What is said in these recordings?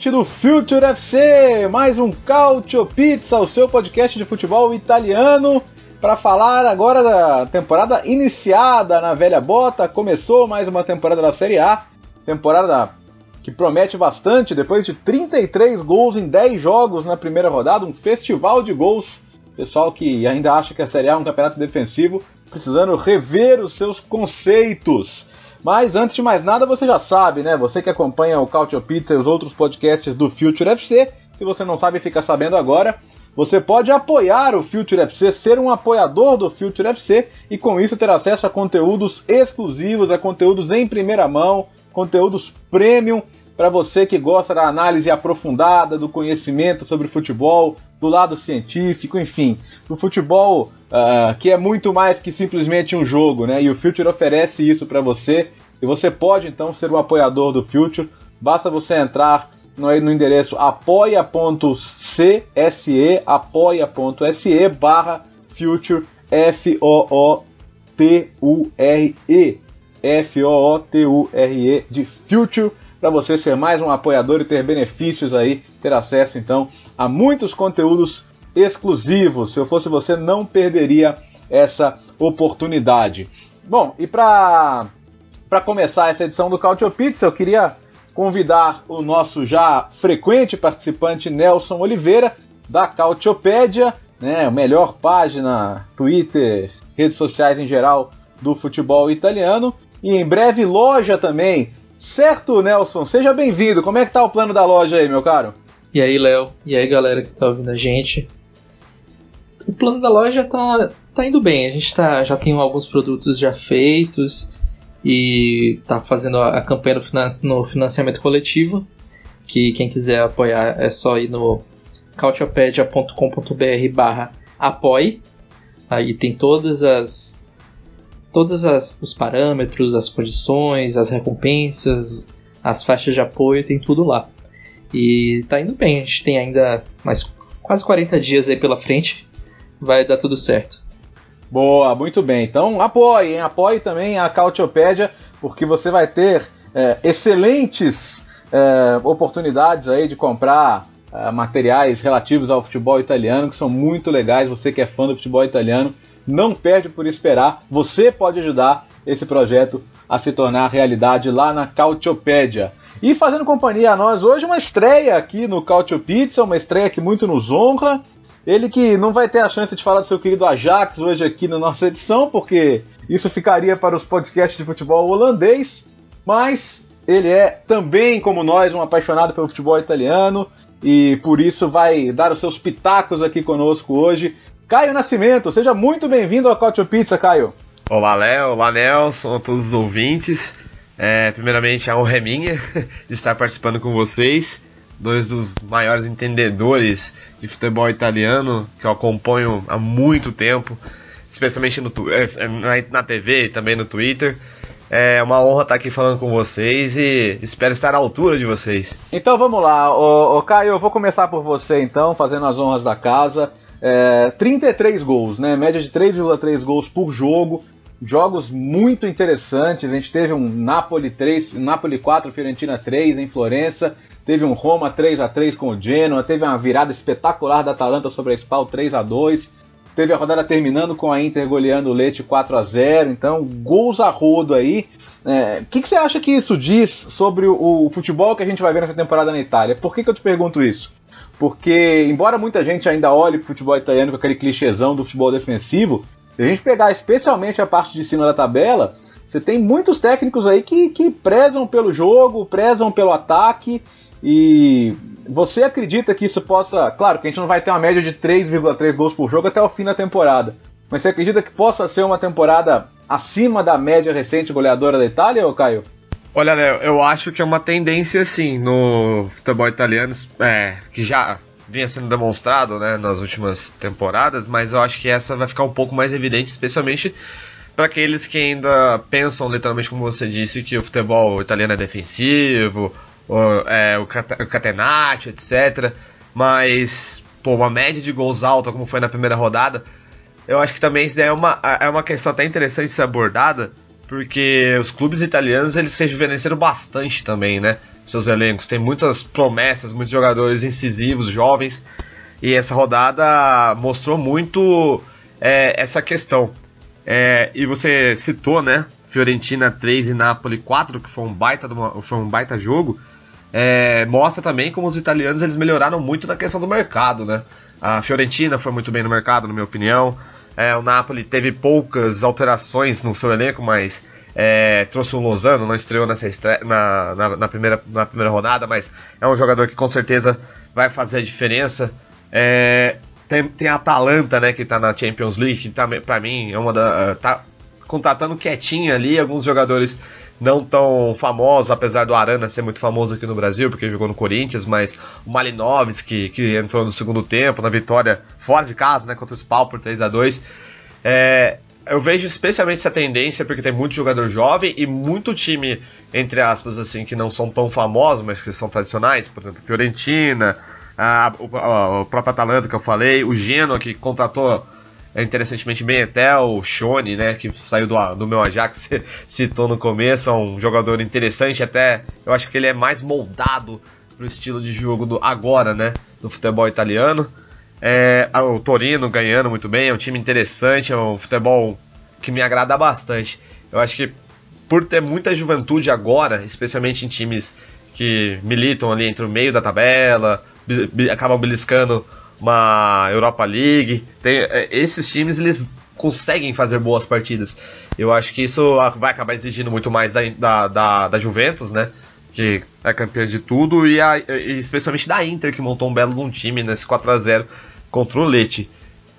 Ouvinte do Future FC, mais um Calcio Pizza, o seu podcast de futebol italiano, para falar agora da temporada iniciada na velha bota. Começou mais uma temporada da Série A, temporada que promete bastante, depois de 33 gols em 10 jogos na primeira rodada, um festival de gols. Pessoal que ainda acha que a Série A é um campeonato defensivo, precisando rever os seus conceitos. Mas antes de mais nada, você já sabe, né? Você que acompanha o Cautio Pizza e os outros podcasts do Future FC, se você não sabe, fica sabendo agora. Você pode apoiar o Future FC, ser um apoiador do Future FC e com isso ter acesso a conteúdos exclusivos, a conteúdos em primeira mão, conteúdos premium para você que gosta da análise aprofundada, do conhecimento sobre futebol, do lado científico, enfim, do futebol uh, que é muito mais que simplesmente um jogo, né? E o Future oferece isso para você. E você pode então ser um apoiador do Future. Basta você entrar no, no endereço apoia.cse, apoia.se barra Future F-O-O-T-U-R-E. F-O-O-T-U-R-E de Future para você ser mais um apoiador e ter benefícios aí, ter acesso então a muitos conteúdos exclusivos. Se eu fosse você, não perderia essa oportunidade. Bom, e para para começar essa edição do Cautio Pizza, eu queria convidar o nosso já frequente participante Nelson Oliveira da Cautiopédia, né, a melhor página Twitter, redes sociais em geral do futebol italiano, e em breve loja também Certo, Nelson, seja bem-vindo. Como é que tá o plano da loja aí, meu caro? E aí, Léo? E aí, galera que tá ouvindo a gente? O plano da loja tá, tá indo bem. A gente tá, já tem alguns produtos já feitos e tá fazendo a, campanha no, finan no financiamento coletivo. Que quem quiser apoiar é só ir no cautiopedia.com.br barra apoie. Aí tem todas as todos as, os parâmetros, as condições, as recompensas, as faixas de apoio, tem tudo lá. E tá indo bem, a gente tem ainda mais quase 40 dias aí pela frente, vai dar tudo certo. Boa, muito bem. Então apoie, hein? apoie também a Cautiopédia, porque você vai ter é, excelentes é, oportunidades aí de comprar é, materiais relativos ao futebol italiano, que são muito legais. Você que é fã do futebol italiano, não perde por esperar. Você pode ajudar esse projeto a se tornar realidade lá na Cautiopédia. E fazendo companhia a nós hoje, uma estreia aqui no Cautio Pizza, uma estreia que muito nos honra. Ele que não vai ter a chance de falar do seu querido Ajax hoje aqui na nossa edição, porque isso ficaria para os podcasts de futebol holandês, mas ele é também, como nós, um apaixonado pelo futebol italiano e por isso vai dar os seus pitacos aqui conosco hoje Caio Nascimento, seja muito bem-vindo ao Cautio Pizza, Caio. Olá, Léo, olá, Nelson, a todos os ouvintes. É, primeiramente, a honra é minha de estar participando com vocês, dois dos maiores entendedores de futebol italiano que eu acompanho há muito tempo, especialmente no, é, na, TV e também no Twitter. É uma honra estar aqui falando com vocês e espero estar à altura de vocês. Então vamos lá, ô, ô Caio, eu vou começar por você então, fazendo as honras da casa. É, 33 gols, né? Média de 3,3 gols por jogo. Jogos muito interessantes. A gente teve um Napoli 3, Napoli 4, Fiorentina 3 em Florença. Teve um Roma 3 a 3 com o Genoa. Teve uma virada espetacular da Atalanta sobre a Spal 3 a 2 Teve a rodada terminando com a Inter goleando o Leite 4 a 0 Então, gols a rodo aí. O é, que, que, você acha que isso diz sobre o, o, futebol que a gente vai ver nessa temporada na Itália? Por que, que eu te pergunto isso? Porque, embora muita gente ainda olhe para o futebol italiano com aquele clichêzão do futebol defensivo, se a gente pegar especialmente a parte de cima da tabela, você tem muitos técnicos aí que, que prezam pelo jogo, prezam pelo ataque. E você acredita que isso possa. Claro que a gente não vai ter uma média de 3,3 gols por jogo até o fim da temporada. Mas você acredita que possa ser uma temporada acima da média recente goleadora da Itália, Caio? Olha, Léo, eu acho que é uma tendência, sim, no futebol italiano, é, que já vinha sendo demonstrado né, nas últimas temporadas, mas eu acho que essa vai ficar um pouco mais evidente, especialmente para aqueles que ainda pensam, literalmente como você disse, que o futebol italiano é defensivo, o, é, o catenaccio, etc. Mas, pô, uma média de gols alta, como foi na primeira rodada, eu acho que também isso é uma, é uma questão até interessante de ser abordada, porque os clubes italianos eles se rejuvenesceram bastante também, né? Seus elencos. Tem muitas promessas, muitos jogadores incisivos, jovens, e essa rodada mostrou muito é, essa questão. É, e você citou, né? Fiorentina 3 e Napoli 4, que foi um baita, foi um baita jogo. É, mostra também como os italianos eles melhoraram muito na questão do mercado, né? A Fiorentina foi muito bem no mercado, na minha opinião. É, o Napoli teve poucas alterações no seu elenco, mas é, trouxe o Lozano, não estreou nessa estre... na, na, na, primeira, na primeira rodada, mas é um jogador que com certeza vai fazer a diferença. É, tem, tem a Atalanta, né, que tá na Champions League, que tá, pra mim é uma da. tá contratando quietinha ali, alguns jogadores não tão famosos, apesar do Arana ser muito famoso aqui no Brasil, porque jogou no Corinthians, mas o Malinovski, que entrou no segundo tempo, na vitória fora de casa, né, contra o Spal por 3 a 2 é, eu vejo especialmente essa tendência porque tem muito jogador jovem e muito time, entre aspas, assim, que não são tão famosos, mas que são tradicionais, por exemplo, Fiorentina, a, o, a, o próprio Atalanta que eu falei, o Genoa que contratou interessantemente bem até o Shone, né, que saiu do, do meu Ajax, citou no começo, é um jogador interessante, até eu acho que ele é mais moldado pro estilo de jogo do agora, né, do futebol italiano. É, o Torino ganhando muito bem, é um time interessante, é um futebol que me agrada bastante. Eu acho que por ter muita juventude agora, especialmente em times que militam ali entre o meio da tabela, acabam beliscando uma Europa League. Tem, é, esses times eles conseguem fazer boas partidas. Eu acho que isso vai acabar exigindo muito mais da, da, da, da Juventus, né? Que é campeã de tudo, e, a, e especialmente da Inter, que montou um belo um time nesse 4 a 0 contra o Leite.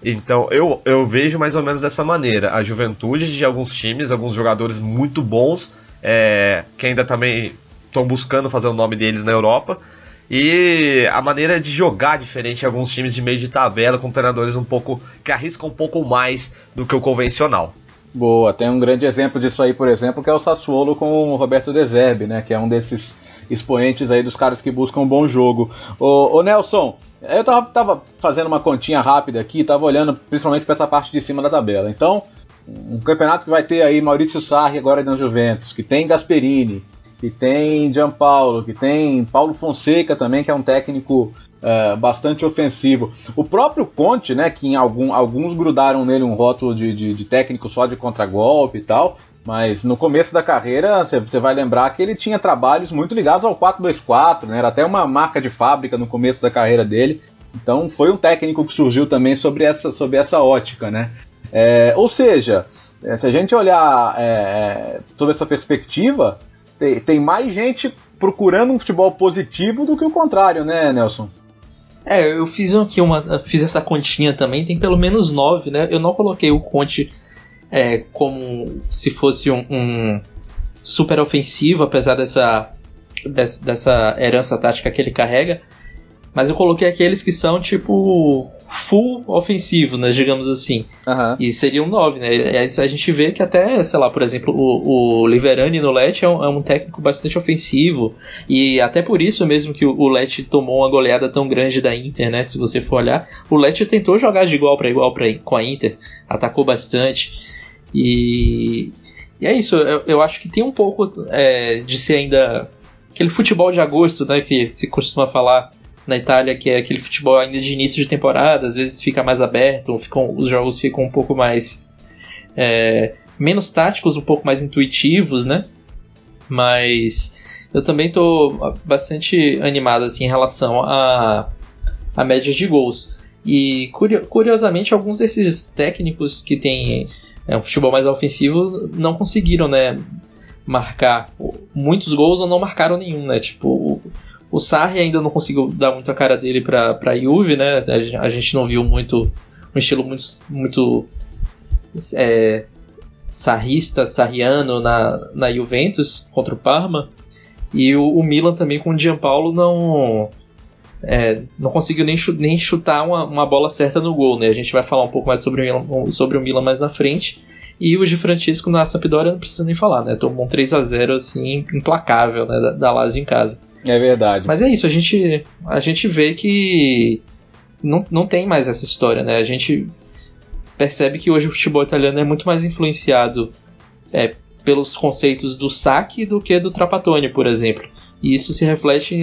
Então eu, eu vejo mais ou menos dessa maneira. A juventude de alguns times, alguns jogadores muito bons, é, que ainda também estão buscando fazer o nome deles na Europa. E a maneira de jogar diferente em alguns times de meio de tabela, com treinadores um pouco. que arriscam um pouco mais do que o convencional. Boa, tem um grande exemplo disso aí, por exemplo, que é o Sassuolo com o Roberto De Zerbi, né? Que é um desses expoentes aí dos caras que buscam um bom jogo. Ô Nelson, eu tava, tava, fazendo uma continha rápida aqui, tava olhando principalmente para essa parte de cima da tabela. Então, um campeonato que vai ter aí Maurício Sarri agora na Juventus, que tem Gasperini, que tem Gianpaulo, que tem Paulo Fonseca também, que é um técnico uh, bastante ofensivo. O próprio Conte, né, que em algum, alguns grudaram nele um rótulo de, de, de técnico só de contragolpe e tal, mas no começo da carreira, você vai lembrar que ele tinha trabalhos muito ligados ao 4-2-4, né? era até uma marca de fábrica no começo da carreira dele. Então foi um técnico que surgiu também sobre essa, sobre essa ótica. Né? É, ou seja, é, se a gente olhar é, é sobre essa perspectiva, tem, tem mais gente procurando um futebol positivo do que o contrário, né, Nelson? É, eu fiz aqui uma. Fiz essa continha também, tem pelo menos nove, né? Eu não coloquei o Conte é, como se fosse um, um, super ofensivo, apesar dessa, dessa, dessa herança tática que ele carrega. Mas eu coloquei aqueles que são tipo full ofensivo, né, digamos assim. Uhum. E seriam nove, né? A gente vê que até, sei lá, por exemplo, o, o Liverani no Let é um, é um, técnico bastante ofensivo. E até por isso mesmo que o, o Let tomou uma goleada tão grande da Inter, né? Se você for olhar, o Let tentou jogar de igual para igual pra, com a Inter, atacou bastante. E, e é isso, eu, eu, acho que tem um pouco é, de ser ainda aquele futebol de agosto, né? Que se costuma falar na Itália, que é aquele futebol ainda de início de temporada, às vezes fica mais aberto, ficam, os jogos ficam um pouco mais. É, menos táticos, um pouco mais intuitivos, né? Mas eu também estou bastante animado assim, em relação a, a média de gols. E curiosamente, alguns desses técnicos que têm é, um futebol mais ofensivo não conseguiram né, marcar muitos gols ou não marcaram nenhum. Né? Tipo, o Sarri ainda não conseguiu dar muito a cara dele para a Juve, né? A gente não viu muito um estilo muito, muito é, sarrista, sarriano na, na Juventus contra o Parma. E o, o Milan também com o Gianpaolo não é, não conseguiu nem, nem chutar uma, uma, bola certa no gol, né? A gente vai falar um pouco mais sobre o Milan, sobre o Milan mais na frente. E o de Francisco na Sampdoria não precisa nem falar, né? Tomou um 3 a 0 assim implacável, né, da, da Lazio em casa. É verdade. Mas é isso, a gente a gente vê que não, não tem mais essa história, né? A gente percebe que hoje o futebol italiano é muito mais influenciado é, pelos conceitos do saque do que do Trapattoni, por exemplo. E isso se reflete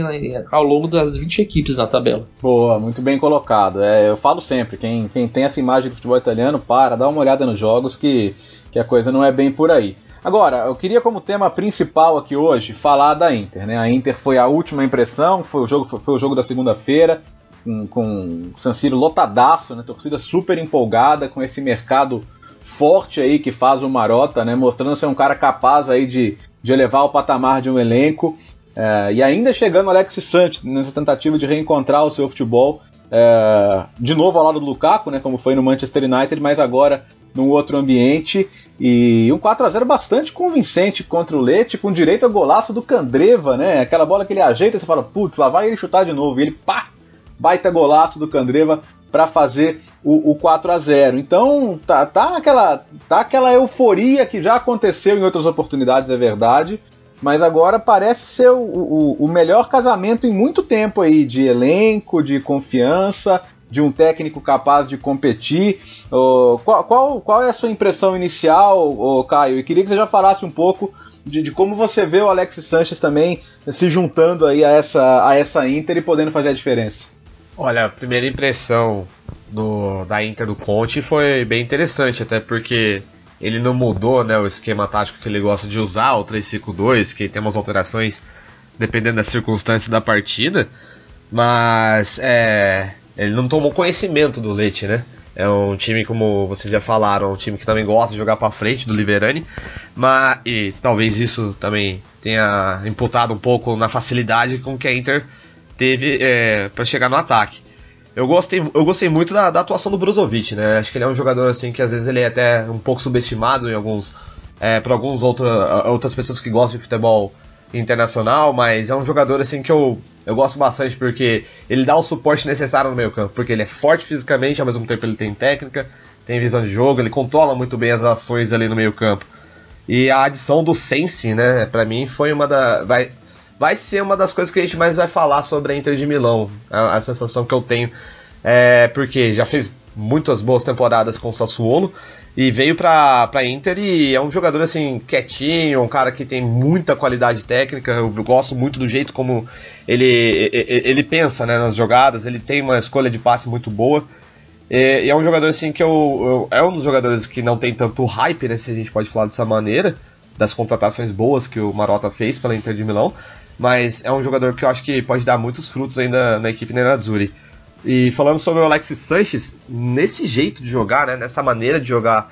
ao longo das 20 equipes na tabela. Boa, muito bem colocado. É, eu falo sempre, quem, quem tem essa imagem do futebol italiano, para, dá uma olhada nos jogos que, que a coisa não é bem por aí. Agora, eu queria como tema principal aqui hoje falar da Inter. Né? A Inter foi a última impressão, foi o jogo, foi, foi o jogo da segunda-feira, com, com San Siro lotadaço, né? torcida super empolgada com esse mercado forte aí que faz o Marota, né? mostrando ser um cara capaz aí de, de elevar o patamar de um elenco. É, e ainda chegando Alex Santos nessa tentativa de reencontrar o seu futebol, é, de novo ao lado do Lukaku, né, como foi no Manchester United, mas agora num outro ambiente. E um 4 a 0 bastante convincente contra o Leite, com direito a golaço do Candreva, né? Aquela bola que ele ajeita e você fala, putz, lá vai ele chutar de novo. E ele, pá, baita golaço do Candreva para fazer o, o 4 a 0 Então tá, tá, aquela, tá aquela euforia que já aconteceu em outras oportunidades, é verdade mas agora parece ser o, o, o, melhor casamento em muito tempo aí de elenco, de confiança, de um técnico capaz de competir. Qual, qual, qual, é a sua impressão inicial, oh, Caio? E queria que você já falasse um pouco de, de, como você vê o Alex Sanches também se juntando aí a essa, a essa Inter e podendo fazer a diferença. Olha, a primeira impressão do, da Inter do Conte foi bem interessante, até porque ele não mudou né, o esquema tático que ele gosta de usar, o 3-5-2, que tem umas alterações dependendo da circunstância da partida, mas é, ele não tomou conhecimento do Leite, né? É um time, como vocês já falaram, um time que também gosta de jogar para frente do Liverani, mas e talvez isso também tenha imputado um pouco na facilidade com que a Inter teve é, para chegar no ataque. Eu gostei, eu gostei muito da, da, atuação do Brozovic, né? Acho que ele é um jogador assim que às vezes ele é até um pouco subestimado em alguns, é, por alguns outra, outras pessoas que gostam de futebol internacional, mas é um jogador assim que eu, eu gosto bastante porque ele dá o suporte necessário no meio campo, porque ele é forte fisicamente, ao mesmo tempo ele tem técnica, tem visão de jogo, ele controla muito bem as ações ali no meio campo. E a adição do Sense, né, para mim foi uma da vai vai ser uma das coisas que a gente mais vai falar sobre a Inter de Milão. A, a sensação que eu tenho é porque já fez muitas boas temporadas com o Sassuolo e veio pra, pra Inter e é um jogador assim quietinho, um cara que tem muita qualidade técnica. Eu gosto muito do jeito como ele, ele pensa né, nas jogadas, ele tem uma escolha de passe muito boa. E, é um jogador assim que eu, eu, é um dos jogadores que não tem tanto hype, né, se a gente pode falar dessa maneira, das contratações boas que o Marota fez pela Inter de Milão mas é um jogador que eu acho que pode dar muitos frutos ainda na equipe Nerazzurri. E falando sobre o Alexis Sanches, nesse jeito de jogar, né, nessa maneira de jogar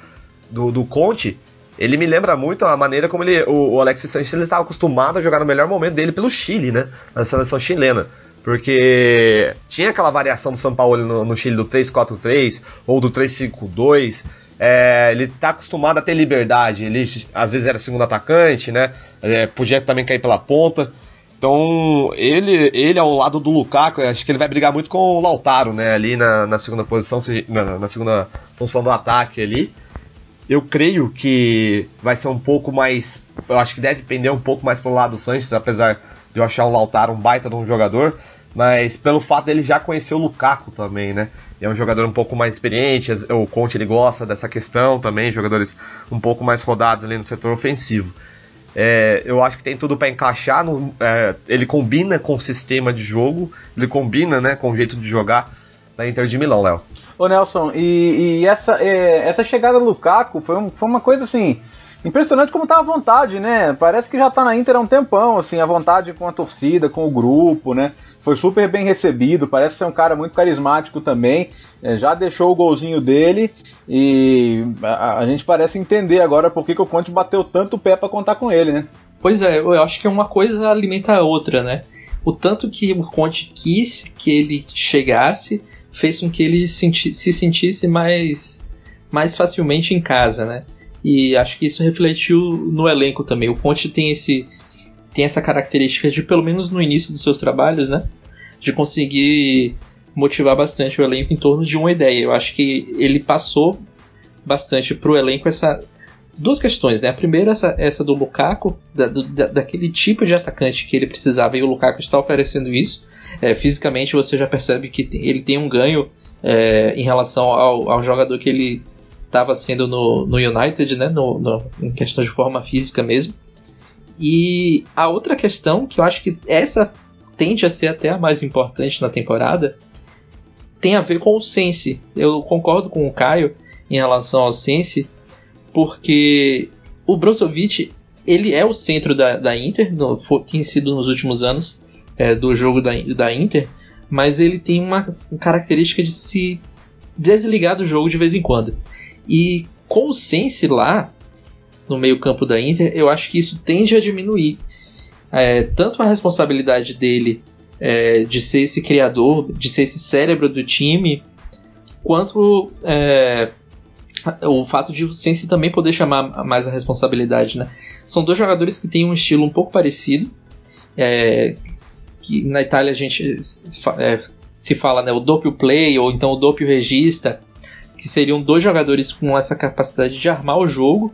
do, do Conte, ele me lembra muito a maneira como ele, o, o Alexis Sanches estava acostumado a jogar no melhor momento dele pelo Chile, né, na seleção chilena. Porque tinha aquela variação do São Paulo no, no Chile do 3-4-3 ou do 3-5-2. É, ele está acostumado a ter liberdade. Ele às vezes era segundo atacante, né? É, podia também cair pela ponta. Então, ele, ele ao lado do Lukaku, acho que ele vai brigar muito com o Lautaro, né? Ali na, na segunda posição, na, na, segunda função do ataque ali. Eu creio que vai ser um pouco mais. Eu acho que deve pender um pouco mais pro lado do Sanches, apesar de eu achar o Lautaro um baita de um jogador. Mas pelo fato dele já conhecer o Lukaku também, né? é um jogador um pouco mais experiente, o Conte ele gosta dessa questão também, jogadores um pouco mais rodados ali no setor ofensivo. É, eu acho que tem tudo para encaixar. No, é, ele combina com o sistema de jogo, ele combina né, com o jeito de jogar da Inter de Milão, Léo. Ô Nelson, e, e essa, é, essa chegada do Lukaku foi, um, foi uma coisa assim. Impressionante como tá à vontade, né? Parece que já tá na Inter há um tempão, assim, à vontade com a torcida, com o grupo, né? Foi super bem recebido, parece ser um cara muito carismático também. É, já deixou o golzinho dele e a, a, gente parece entender agora por que, que o Conte bateu tanto o pé para contar com ele, né? Pois é, eu acho que uma coisa alimenta a outra, né? O tanto que o Conte quis que ele chegasse fez com que ele senti se sentisse mais, mais facilmente em casa, né? E acho que isso refletiu no elenco também. O Conte tem esse tem essa característica de pelo menos no início dos seus trabalhos, né, de conseguir motivar bastante o elenco em torno de uma ideia. Eu acho que ele passou bastante para o elenco essa duas questões, né? A primeira essa, essa do Lukaku, da, da, daquele tipo de atacante que ele precisava e o Lukaku está oferecendo isso. É, fisicamente você já percebe que tem, ele tem um ganho é, em relação ao, ao, jogador que ele estava sendo no, no, United, né? No, no, em questão de forma física mesmo. E a outra questão, que eu acho que essa tende a ser até a mais importante na temporada, tem a ver com o Sense. Eu concordo com o Caio em relação ao Sense, porque o Brozovic ele é o centro da, da Inter, no, for, tem sido nos últimos anos é, do jogo da, da Inter, mas ele tem uma característica de se desligar do jogo de vez em quando. E com o Sense lá, no meio-campo da Inter, eu acho que isso tende a diminuir é, tanto a responsabilidade dele é, de ser esse criador, de ser esse cérebro do time, quanto é, o fato de o Sense também poder chamar mais a responsabilidade, né? São dois jogadores que têm um estilo um pouco parecido. É, que na Itália a gente é, se fala né, o doppio play ou então o doppio regista, que seriam dois jogadores com essa capacidade de armar o jogo.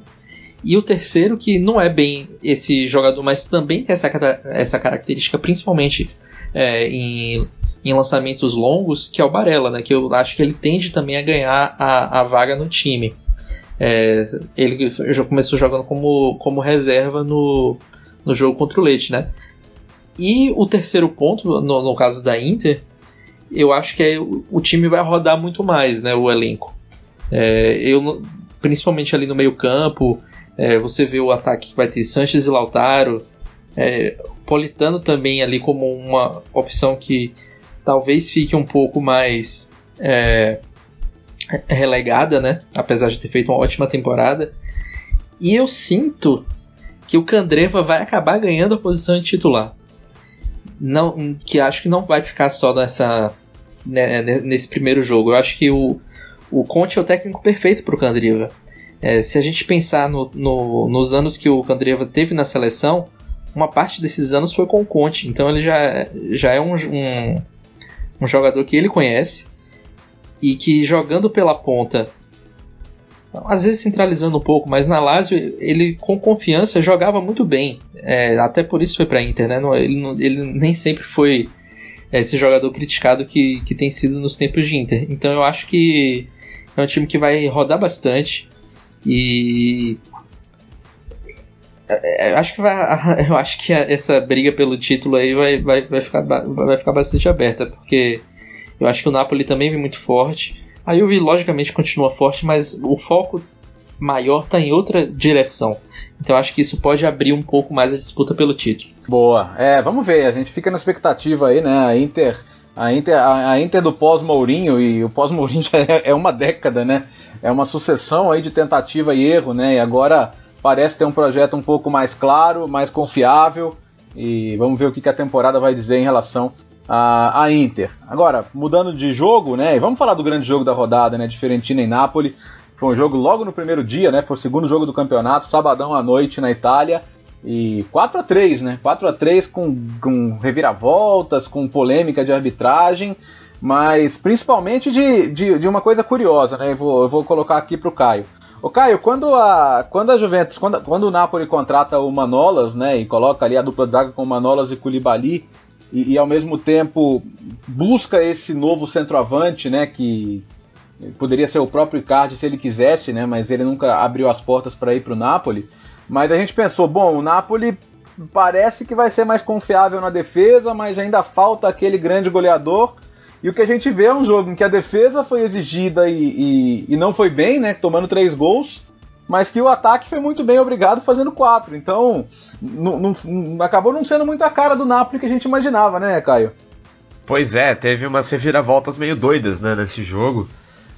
E o terceiro, que não é bem esse jogador, mas também tem essa, essa característica, principalmente é, em em lançamentos longos, que é o Barella, né? Que eu acho que ele tende também a ganhar a, a vaga no time. É, ele já começou jogando como, como reserva no, no jogo contra o Leite, né? E o terceiro ponto, no, no caso da Inter, eu acho que é, o time vai rodar muito mais, né? O elenco. É, eu, principalmente ali no meio campo, é, você vê o ataque que vai ter Sanches e Lautaro, é, Politano também ali como uma opção que talvez fique um pouco mais é, relegada, né? Apesar de ter feito uma ótima temporada. E eu sinto que o Candreva vai acabar ganhando a posição de titular. Não, que acho que não vai ficar só nessa né, nesse primeiro jogo. Eu acho que o, o Conte é o técnico perfeito para o Candreva. É, se a gente pensar no, no, nos anos que o Candreva teve na seleção, uma parte desses anos foi com o Conte. Então ele já, já é um, um, um jogador que ele conhece e que jogando pela ponta, às vezes centralizando um pouco, mas na Lazio ele com confiança jogava muito bem. É, até por isso foi para Inter, né? Ele, ele, nem sempre foi esse jogador criticado que, que tem sido nos tempos de Inter. Então eu acho que é um time que vai rodar bastante e é, é, eu acho que vai, eu acho que essa briga pelo título aí vai, vai, vai, ficar, vai ficar bastante aberta, porque eu acho que o Napoli também vem muito forte. A Juve logicamente continua forte, mas o foco maior está em outra direção. Então acho que isso pode abrir um pouco mais a disputa pelo título. Boa. É, vamos ver, a gente fica na expectativa aí, né? A Inter, a Inter, a, Inter do pós-Mourinho e o pós-Mourinho já é, é uma década, né? É uma sucessão aí de tentativa e erro, né? E agora parece ter um projeto um pouco mais claro, mais confiável. E vamos ver o que a temporada vai dizer em relação a, a Inter. Agora, mudando de jogo, né? Vamos falar do grande jogo da rodada, né? Fiorentina e Nápoles. Foi um jogo logo no primeiro dia, né? Foi o segundo jogo do campeonato, sabadão à noite na Itália. E 4 a 3 né? 4 a 3 com, com reviravoltas, com polêmica de arbitragem, mas principalmente de, de, de uma coisa curiosa, né? Eu vou, eu vou colocar aqui para o Caio. Ô Caio, quando a, quando a Juventus, quando, quando o Napoli contrata o Manolas, né, e coloca ali a dupla de zaga com Manolas e Koulibaly, e, e, ao mesmo tempo busca esse novo centroavante, né, que poderia ser o próprio Icardi se ele quisesse, né, mas ele nunca abriu as portas para ir para o Napoli. Mas a gente pensou, bom, o Napoli parece que vai ser mais confiável na defesa, mas ainda falta aquele grande goleador. E o que a gente vê é um jogo em que a defesa foi exigida e, e, e não foi bem, né? Tomando três gols, mas que o ataque foi muito bem obrigado fazendo quatro. Então, acabou não sendo muito a cara do Napoli que a gente imaginava, né, Caio? Pois é, teve umas reviravoltas meio doidas né, nesse jogo.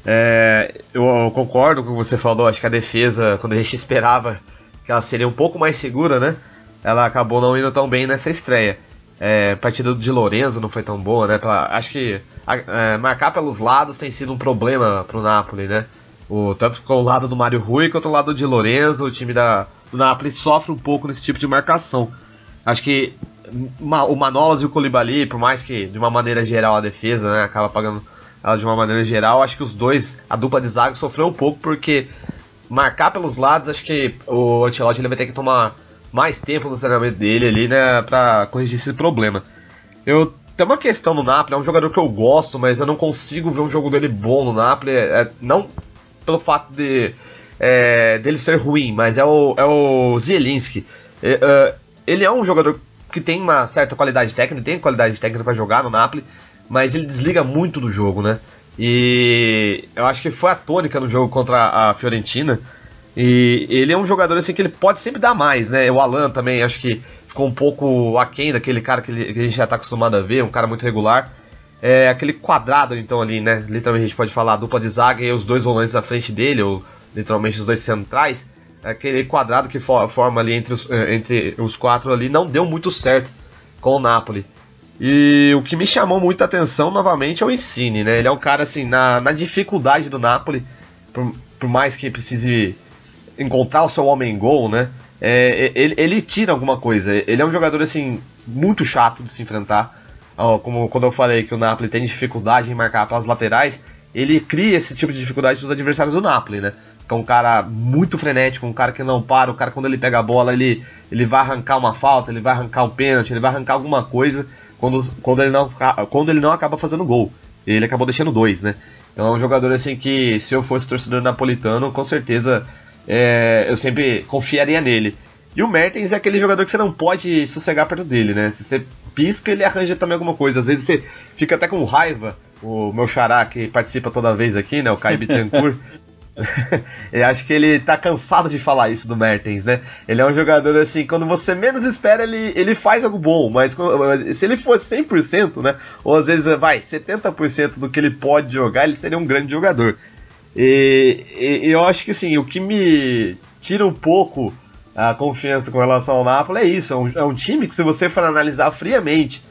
É, eu concordo com o que você falou, acho que a defesa, quando a gente esperava que ela seria um pouco mais segura, né? Ela acabou não indo tão bem nessa estreia. É, a partida de Lorenzo não foi tão boa, né? Pela, acho que a, é, marcar pelos lados tem sido um problema pro Napoli, né? O, tanto com o lado do Mário Rui quanto o lado de Lorenzo, o time da, do Napoli sofre um pouco nesse tipo de marcação. Acho que o Manolas e o Colibali, por mais que de uma maneira geral a defesa né, acaba pagando ela de uma maneira geral, acho que os dois, a dupla de zaga sofreu um pouco porque marcar pelos lados, acho que o Ancelotti ele vai ter que tomar mais tempo no treinamento dele ali, né, pra corrigir esse problema. Eu tem uma questão no Napoli, é um jogador que eu gosto, mas eu não consigo ver um jogo dele bom no Napoli, é, é não pelo fato de é, dele ser ruim, mas é o, é o Zielinski. É, é, ele é um jogador que tem uma certa qualidade técnica, tem qualidade técnica para jogar no Napoli, mas ele desliga muito do jogo, né? E eu acho que foi a tônica no jogo contra a Fiorentina. E ele é um jogador assim que ele pode sempre dar mais, né? O Alan também acho que ficou um pouco aquém daquele cara que, ele, que a gente já está acostumado a ver, um cara muito regular. É aquele quadrado então ali, né? Literalmente a gente pode falar dupla de zaga e os dois volantes à frente dele, ou literalmente os dois centrais aquele quadrado que forma ali entre os, eh, entre os quatro ali não deu muito certo com o Napoli. E o que me chamou muita atenção novamente é o Insigne, né? Ele é um cara assim, na, na dificuldade do Napoli, por, por mais que precise encontrar o seu homem gol, né? É, ele, ele tira alguma coisa. Ele é um jogador assim muito chato de se enfrentar. como quando eu falei que o Napoli tem dificuldade em marcar pelas laterais, ele cria esse tipo de dificuldade para os adversários do Napoli, né? que é um cara muito frenético, um cara que não para, o cara quando ele pega a bola, ele, ele vai arrancar uma falta, ele vai arrancar um pênalti, ele vai arrancar alguma coisa quando, quando, ele, não, quando ele não acaba fazendo gol. Ele acabou deixando dois, né? Então é um jogador assim que se eu fosse torcedor napolitano, com certeza é, eu sempre confiaria nele. E o Mertens é aquele jogador que você não pode sossegar perto dele, né? Se você pisca, ele arranja também alguma coisa. Às vezes você fica até com raiva. O meu xará que participa toda vez aqui, né? O Caio Bittencourt. eu acho que ele tá cansado de falar isso do Mertens, né? Ele é um jogador assim, quando você menos espera, ele, ele faz algo bom, mas se ele fosse 100%, né? Ou às vezes vai 70% do que ele pode jogar, ele seria um grande jogador. E, e, eu acho que assim, o que me tira um pouco a confiança com relação ao Napoli é isso: é um, é um time que, se você for analisar friamente,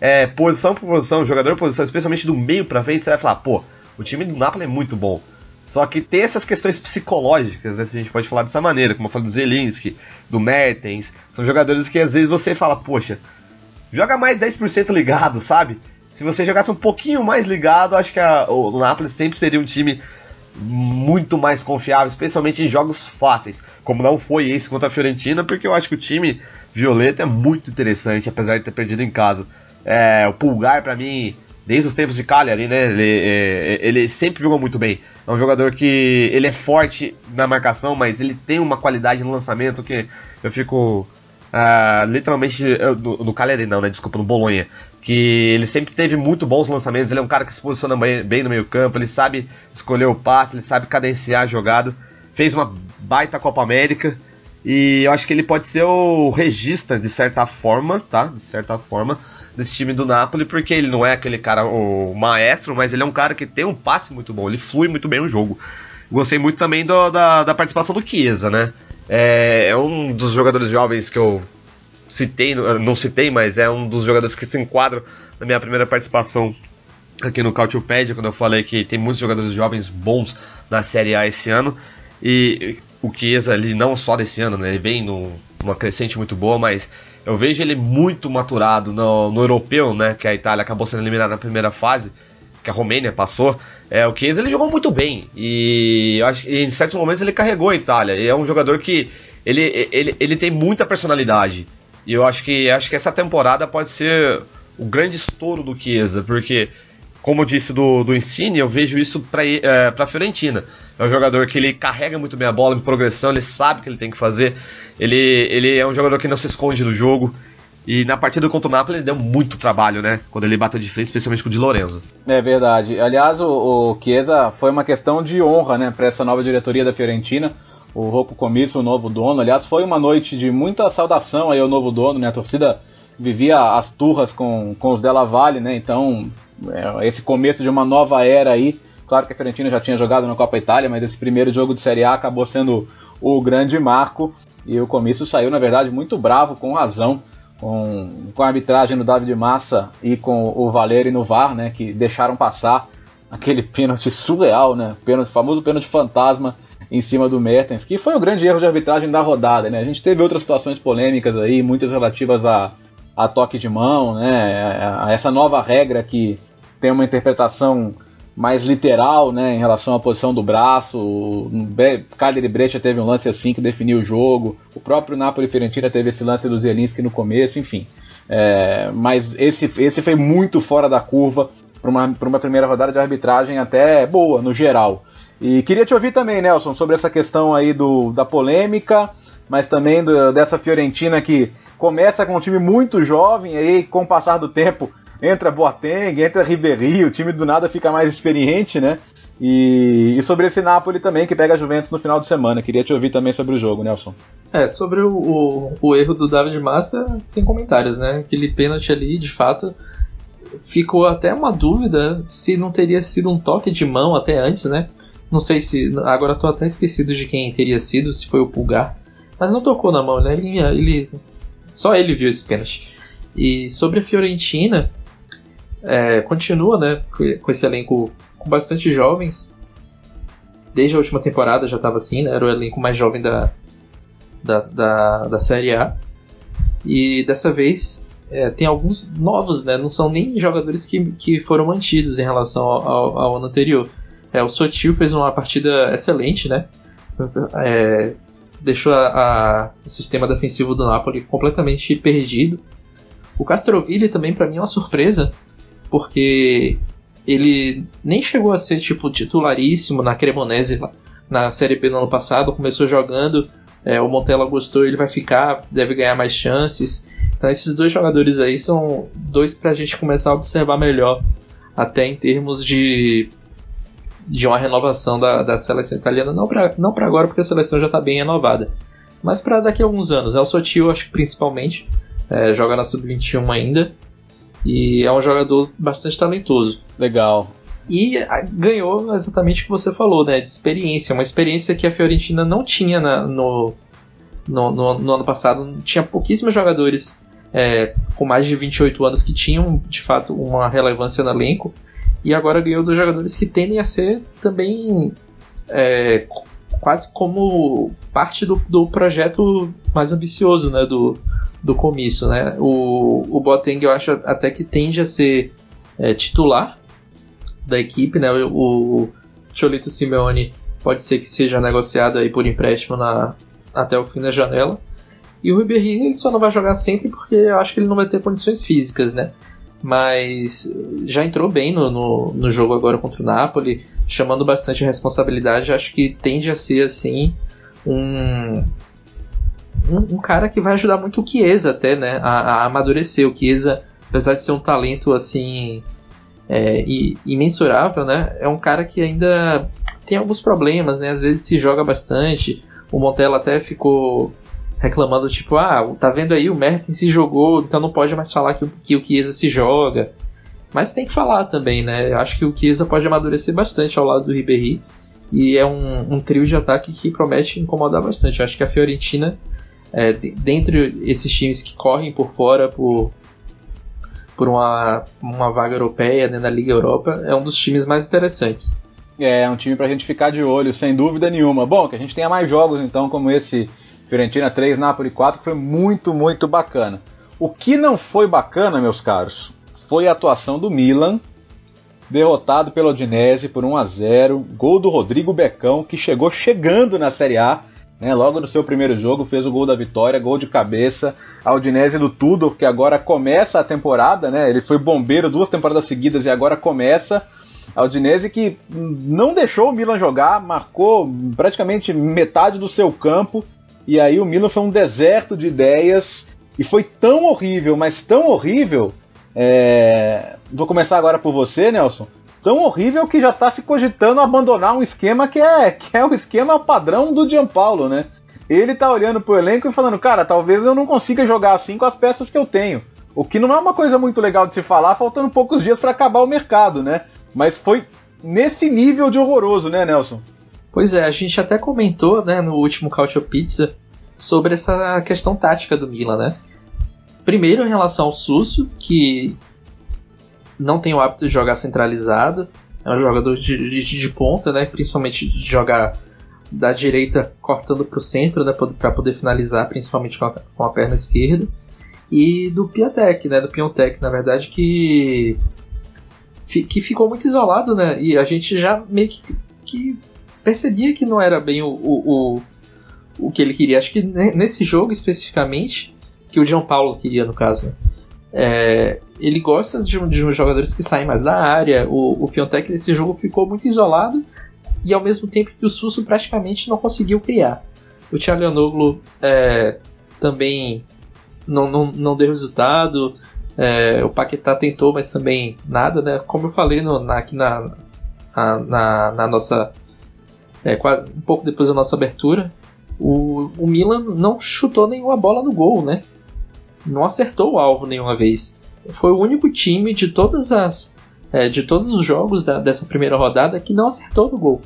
é, posição por posição, jogador por posição, especialmente do meio pra frente, você vai falar, pô, o time do Napoli é muito bom. Só que tem essas questões psicológicas, né, se a gente pode falar dessa maneira, como eu falei do Zelinski, do Mertens, são jogadores que às vezes você fala, poxa, joga mais 10% ligado, sabe? Se você jogasse um pouquinho mais ligado, acho que a, o Napoli sempre seria um time muito mais confiável, especialmente em jogos fáceis, como não foi esse contra a Fiorentina, porque eu acho que o time violeta é muito interessante, apesar de ter perdido em casa. É, o Pulgar, para mim, desde os tempos de Cagliari, né, ele, é, ele sempre jogou muito bem. É um jogador que ele é forte na marcação, mas ele tem uma qualidade no lançamento que eu fico uh, literalmente no, no Cagliari não, né? Desculpa, no Bolonha. Que ele sempre teve muito bons lançamentos. Ele é um cara que se posiciona bem no meio campo. Ele sabe escolher o passe, ele sabe cadenciar a jogada. Fez uma baita Copa América. E eu acho que ele pode ser o regista de certa forma, tá? De certa forma, desse time do Napoli, porque ele não é aquele cara, o maestro, mas ele é um cara que tem um passe muito bom, ele flui muito bem o jogo. Gostei muito também do, da, da participação do Chiesa, né? É, é, um dos jogadores jovens que eu citei, não citei, mas é um dos jogadores que se enquadram na minha primeira participação aqui no Cautiopédia, quando eu falei que tem muitos jogadores jovens bons na Série A esse ano. E o Chiesa, ele não só desse ano, né? Ele vem numa crescente muito boa, mas eu vejo ele muito maturado no, no europeu, né? Que a Itália acabou sendo eliminada na primeira fase, que a Romênia passou. É, o Chiesa ele jogou muito bem e eu acho em certos momentos ele carregou a Itália. E é um jogador que ele, ele, ele tem muita personalidade. E eu acho que acho que essa temporada pode ser o grande estouro do Chiesa, porque como eu disse do, do Insigne, eu vejo isso para é, a Fiorentina. É um jogador que ele carrega muito bem a bola em progressão, ele sabe o que ele tem que fazer. Ele, ele é um jogador que não se esconde do jogo. E na partida contra o Napoli ele deu muito trabalho, né? Quando ele bateu de frente, especialmente com o Di Lorenzo. É verdade. Aliás, o, o Chiesa foi uma questão de honra, né, para essa nova diretoria da Fiorentina. O Rocco Comício, o novo dono. Aliás, foi uma noite de muita saudação aí ao novo dono, né? A torcida vivia as turras com, com os Della Valle, né? Então, esse começo de uma nova era aí. Claro que a Fiorentina já tinha jogado na Copa Itália, mas esse primeiro jogo de Série A acabou sendo o grande marco. E o comício saiu, na verdade, muito bravo, com razão, com, com a arbitragem no David Massa e com o Valeri no VAR, né, que deixaram passar aquele pênalti surreal, né? Pênalti, famoso pênalti fantasma em cima do Mertens, que foi o grande erro de arbitragem da rodada, né? A gente teve outras situações polêmicas aí, muitas relativas a, a toque de mão, né? A, a essa nova regra que tem uma interpretação mais literal, né, em relação à posição do braço. O Cagliari Brescia teve um lance assim que definiu o jogo. O próprio Napoli Fiorentina teve esse lance do Zielinski no começo, enfim. É, mas esse, esse foi muito fora da curva para uma, uma primeira rodada de arbitragem até boa no geral. E queria te ouvir também, Nelson, sobre essa questão aí do, da polêmica, mas também do, dessa Fiorentina que começa com um time muito jovem, aí com o passar do tempo entra Boateng, entra Ribéry, o time do nada fica mais experiente, né? E, e, sobre esse Napoli também, que pega a Juventus no final de semana. Queria te ouvir também sobre o jogo, Nelson. É, sobre o, o, o erro do David Massa, sem comentários, né? Aquele pênalti ali, de fato, ficou até uma dúvida se não teria sido um toque de mão até antes, né? Não sei se. Agora tô até esquecido de quem teria sido, se foi o Pulgar. Mas não tocou na mão, né? Ele, ele, só ele viu esse pênalti. E sobre a Fiorentina, é, continua né, com esse elenco com bastante jovens. Desde a última temporada já estava assim, né, era o elenco mais jovem da, da, da, da Série A. E dessa vez é, tem alguns novos, né, não são nem jogadores que, que foram mantidos em relação ao, ao, ao ano anterior. É, o Sotil fez uma partida excelente, né? É, deixou a, a, o sistema defensivo do Napoli completamente perdido. O Castrovilli também para mim é uma surpresa, porque ele nem chegou a ser tipo titularíssimo na Cremonese na Série B no ano passado, começou jogando, é, o Montella gostou, ele vai ficar, deve ganhar mais chances. Então esses dois jogadores aí são dois para a gente começar a observar melhor, até em termos de de uma renovação da, da seleção italiana, não para não agora porque a seleção já está bem renovada, mas para daqui a alguns anos. É o Sotil, acho que principalmente, é, joga na sub-21 ainda, e é um jogador bastante talentoso. Legal. E ganhou exatamente o que você falou, né? De experiência. Uma experiência que a Fiorentina não tinha na, no, no, no, no, ano passado. Tinha pouquíssimos jogadores é, com mais de 28 anos que tinham, de fato, uma relevância no elenco. E agora ganhou dos jogadores que tendem a ser também é, quase como parte do, do projeto mais ambicioso né, do, do comício, né? O, o Boateng eu acho até que tende a ser é, titular da equipe, né? O, o Cholito Simeone pode ser que seja negociado aí por empréstimo na, até o fim da janela. E o Ribéry ele só não vai jogar sempre porque eu acho que ele não vai ter condições físicas, né? Mas já entrou bem no, no, no jogo agora contra o Napoli, chamando bastante responsabilidade. Acho que tende a ser assim um, um, um, cara que vai ajudar muito o Chiesa até, né, a, a, amadurecer. O Chiesa, apesar de ser um talento assim é, imensurável, né, é um cara que ainda tem alguns problemas, né, às vezes se joga bastante. O Montella até ficou reclamando, tipo, ah, tá vendo aí, o Mertens se jogou, então não pode mais falar que, que o Chiesa se joga. Mas tem que falar também, né? Eu acho que o Chiesa pode amadurecer bastante ao lado do Ribéry. E é um, um trio de ataque que promete incomodar bastante. Eu acho que a Fiorentina é, dentre esses times que correm por fora por, por uma, uma vaga europeia né, na Liga Europa, é um dos times mais interessantes. É, é um time pra gente ficar de olho, sem dúvida nenhuma. Bom, que a gente tenha mais jogos então, como esse Fiorentina 3, Napoli 4, que foi muito, muito bacana. O que não foi bacana, meus caros, foi a atuação do Milan, derrotado pelo Odinese por 1 a 0 Gol do Rodrigo Becão, que chegou chegando na Série A né? Logo no seu primeiro jogo fez o gol da vitória, gol de cabeça. A Udinese do Tudor, que agora começa a temporada, né? Ele foi bombeiro duas temporadas seguidas e agora começa. A Udinese que não deixou o Milan jogar, marcou praticamente metade do seu campo. E aí o Milan foi um deserto de ideias. E foi tão horrível, mas tão horrível. É... Vou começar agora por você, Nelson tão horrível que já está se cogitando abandonar um esquema que é, que é o esquema padrão do Gianpaulo, né? Ele tá olhando pro elenco e falando, cara, talvez eu não consiga jogar assim com as peças que eu tenho. O que não é uma coisa muito legal de se falar, faltando poucos dias para acabar o mercado, né? Mas foi nesse nível de horroroso, né, Nelson? Pois é, a gente até comentou, né, no último Cautio Pizza sobre essa questão tática do Milan, né? Primeiro em relação ao Susso, que não tem o hábito de jogar centralizado. é um jogador de, de, de ponta, né? Principalmente de jogar da direita cortando para o centro, né? Para poder finalizar, principalmente com a, com a perna esquerda. E do Piatek, né? Do Piontek, na verdade, que que ficou muito isolado, né? E a gente já meio que, que percebia que não era bem o, o, o, o, que ele queria. Acho que nesse jogo especificamente, que o João Paulo queria, no caso, né? É, ele gosta de, de jogadores que saem mais da área. O, o nesse jogo ficou muito isolado e ao mesmo tempo que o Susso praticamente não conseguiu criar. O Tchalianoglu é, também não, não, não deu resultado. É, o Paquetá tentou, mas também nada, né? Como eu falei no, na, aqui na, na, na nossa. É, um pouco depois da nossa abertura, o, o Milan não chutou nenhuma bola no gol, né? Não acertou o alvo nenhuma vez. Foi o único time de todas as. É, de todos os jogos da, dessa primeira rodada que não acertou no gol.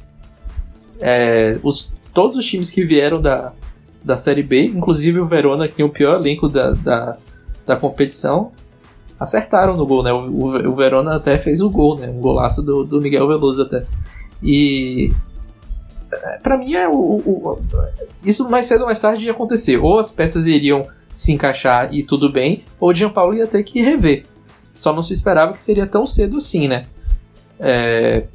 É, os, todos os times que vieram da, da Série B, inclusive o Verona, que tem o pior elenco da, da, da competição, acertaram no gol, né? O, o, o, Verona até fez o gol, né? Um golaço do, do Miguel Veloso até. E é, para mim é o, o, isso mais cedo ou mais tarde ia acontecer. Ou as peças iriam se encaixar e tudo bem, ou o Gianpaolo ia ter que rever. Só não se esperava que seria tão cedo assim, né? É,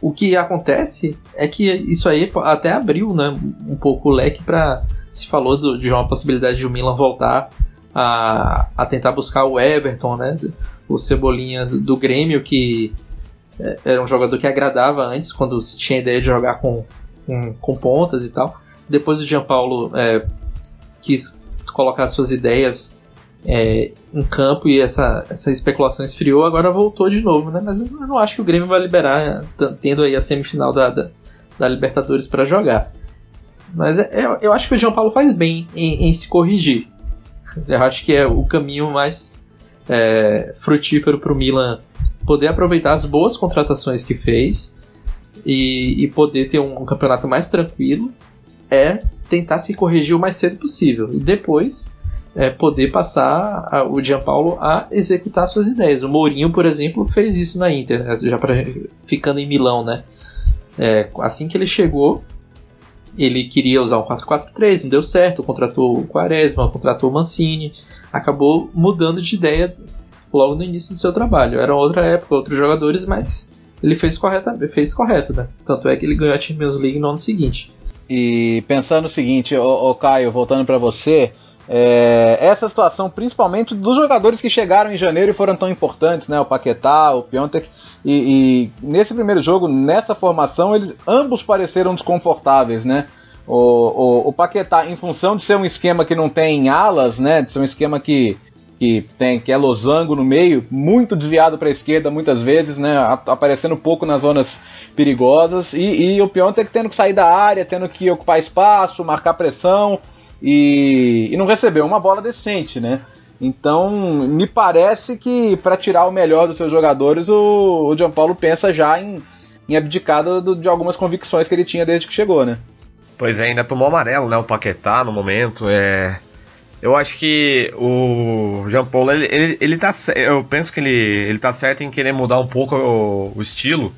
o que acontece é que isso aí até abriu né, um pouco o leque para se falou do, de uma possibilidade de o Milan voltar a, a tentar buscar o Everton, né? O Cebolinha do, do Grêmio, que é, era um jogador que agradava antes, quando se tinha ideia de jogar com, com, com pontas e tal. Depois o Gianpaulo é, quis colocar suas ideias é, em campo e essa, essa especulação esfriou, agora voltou de novo, né? Mas eu não acho que o Grêmio vai liberar, tendo aí a semifinal da, da, da Libertadores para jogar. Mas é, é, eu acho que o João Paulo faz bem em, em se corrigir. Eu acho que é o caminho mais é, frutífero para o Milan poder aproveitar as boas contratações que fez e, e poder ter um, um, campeonato mais tranquilo é tentar se corrigir o mais cedo possível e depois é, poder passar a, o Gianpaulo a executar suas ideias. O Mourinho, por exemplo, fez isso na Inter, né, já pra, ficando em Milão, né? É, assim que ele chegou, ele queria usar um 4-4-3, não deu certo, contratou o Quaresma, contratou o Mancini, acabou mudando de ideia logo no início do seu trabalho. Era outra época, outros jogadores, mas ele fez, correta, fez correto, né? Tanto é que ele ganhou a Champions League no ano seguinte. E pensando o seguinte, ô, ô Caio, voltando para você, é, essa situação, principalmente dos jogadores que chegaram em janeiro e foram tão importantes, né? O Paquetá, o Piontek, e, e, nesse primeiro jogo, nessa formação, eles ambos pareceram desconfortáveis, né? O, o, o, Paquetá, em função de ser um esquema que não tem alas, né? De ser um esquema que, que tem que é losango no meio, muito desviado para a esquerda muitas vezes, né? Aparecendo pouco nas zonas perigosas e, e o Piontek tendo que sair da área, tendo que ocupar espaço, marcar pressão e, e não recebeu uma bola decente, né? Então, me parece que para tirar o melhor dos seus jogadores, o, o Gianpaulo pensa já em, em abdicar do, de algumas convicções que ele tinha desde que chegou, né? Pois é, ainda tomou amarelo, né? O Paquetá no momento. É... Eu acho que o Jean Paulo, ele, ele, ele tá. Eu penso que ele, ele tá certo em querer mudar um pouco o, o estilo.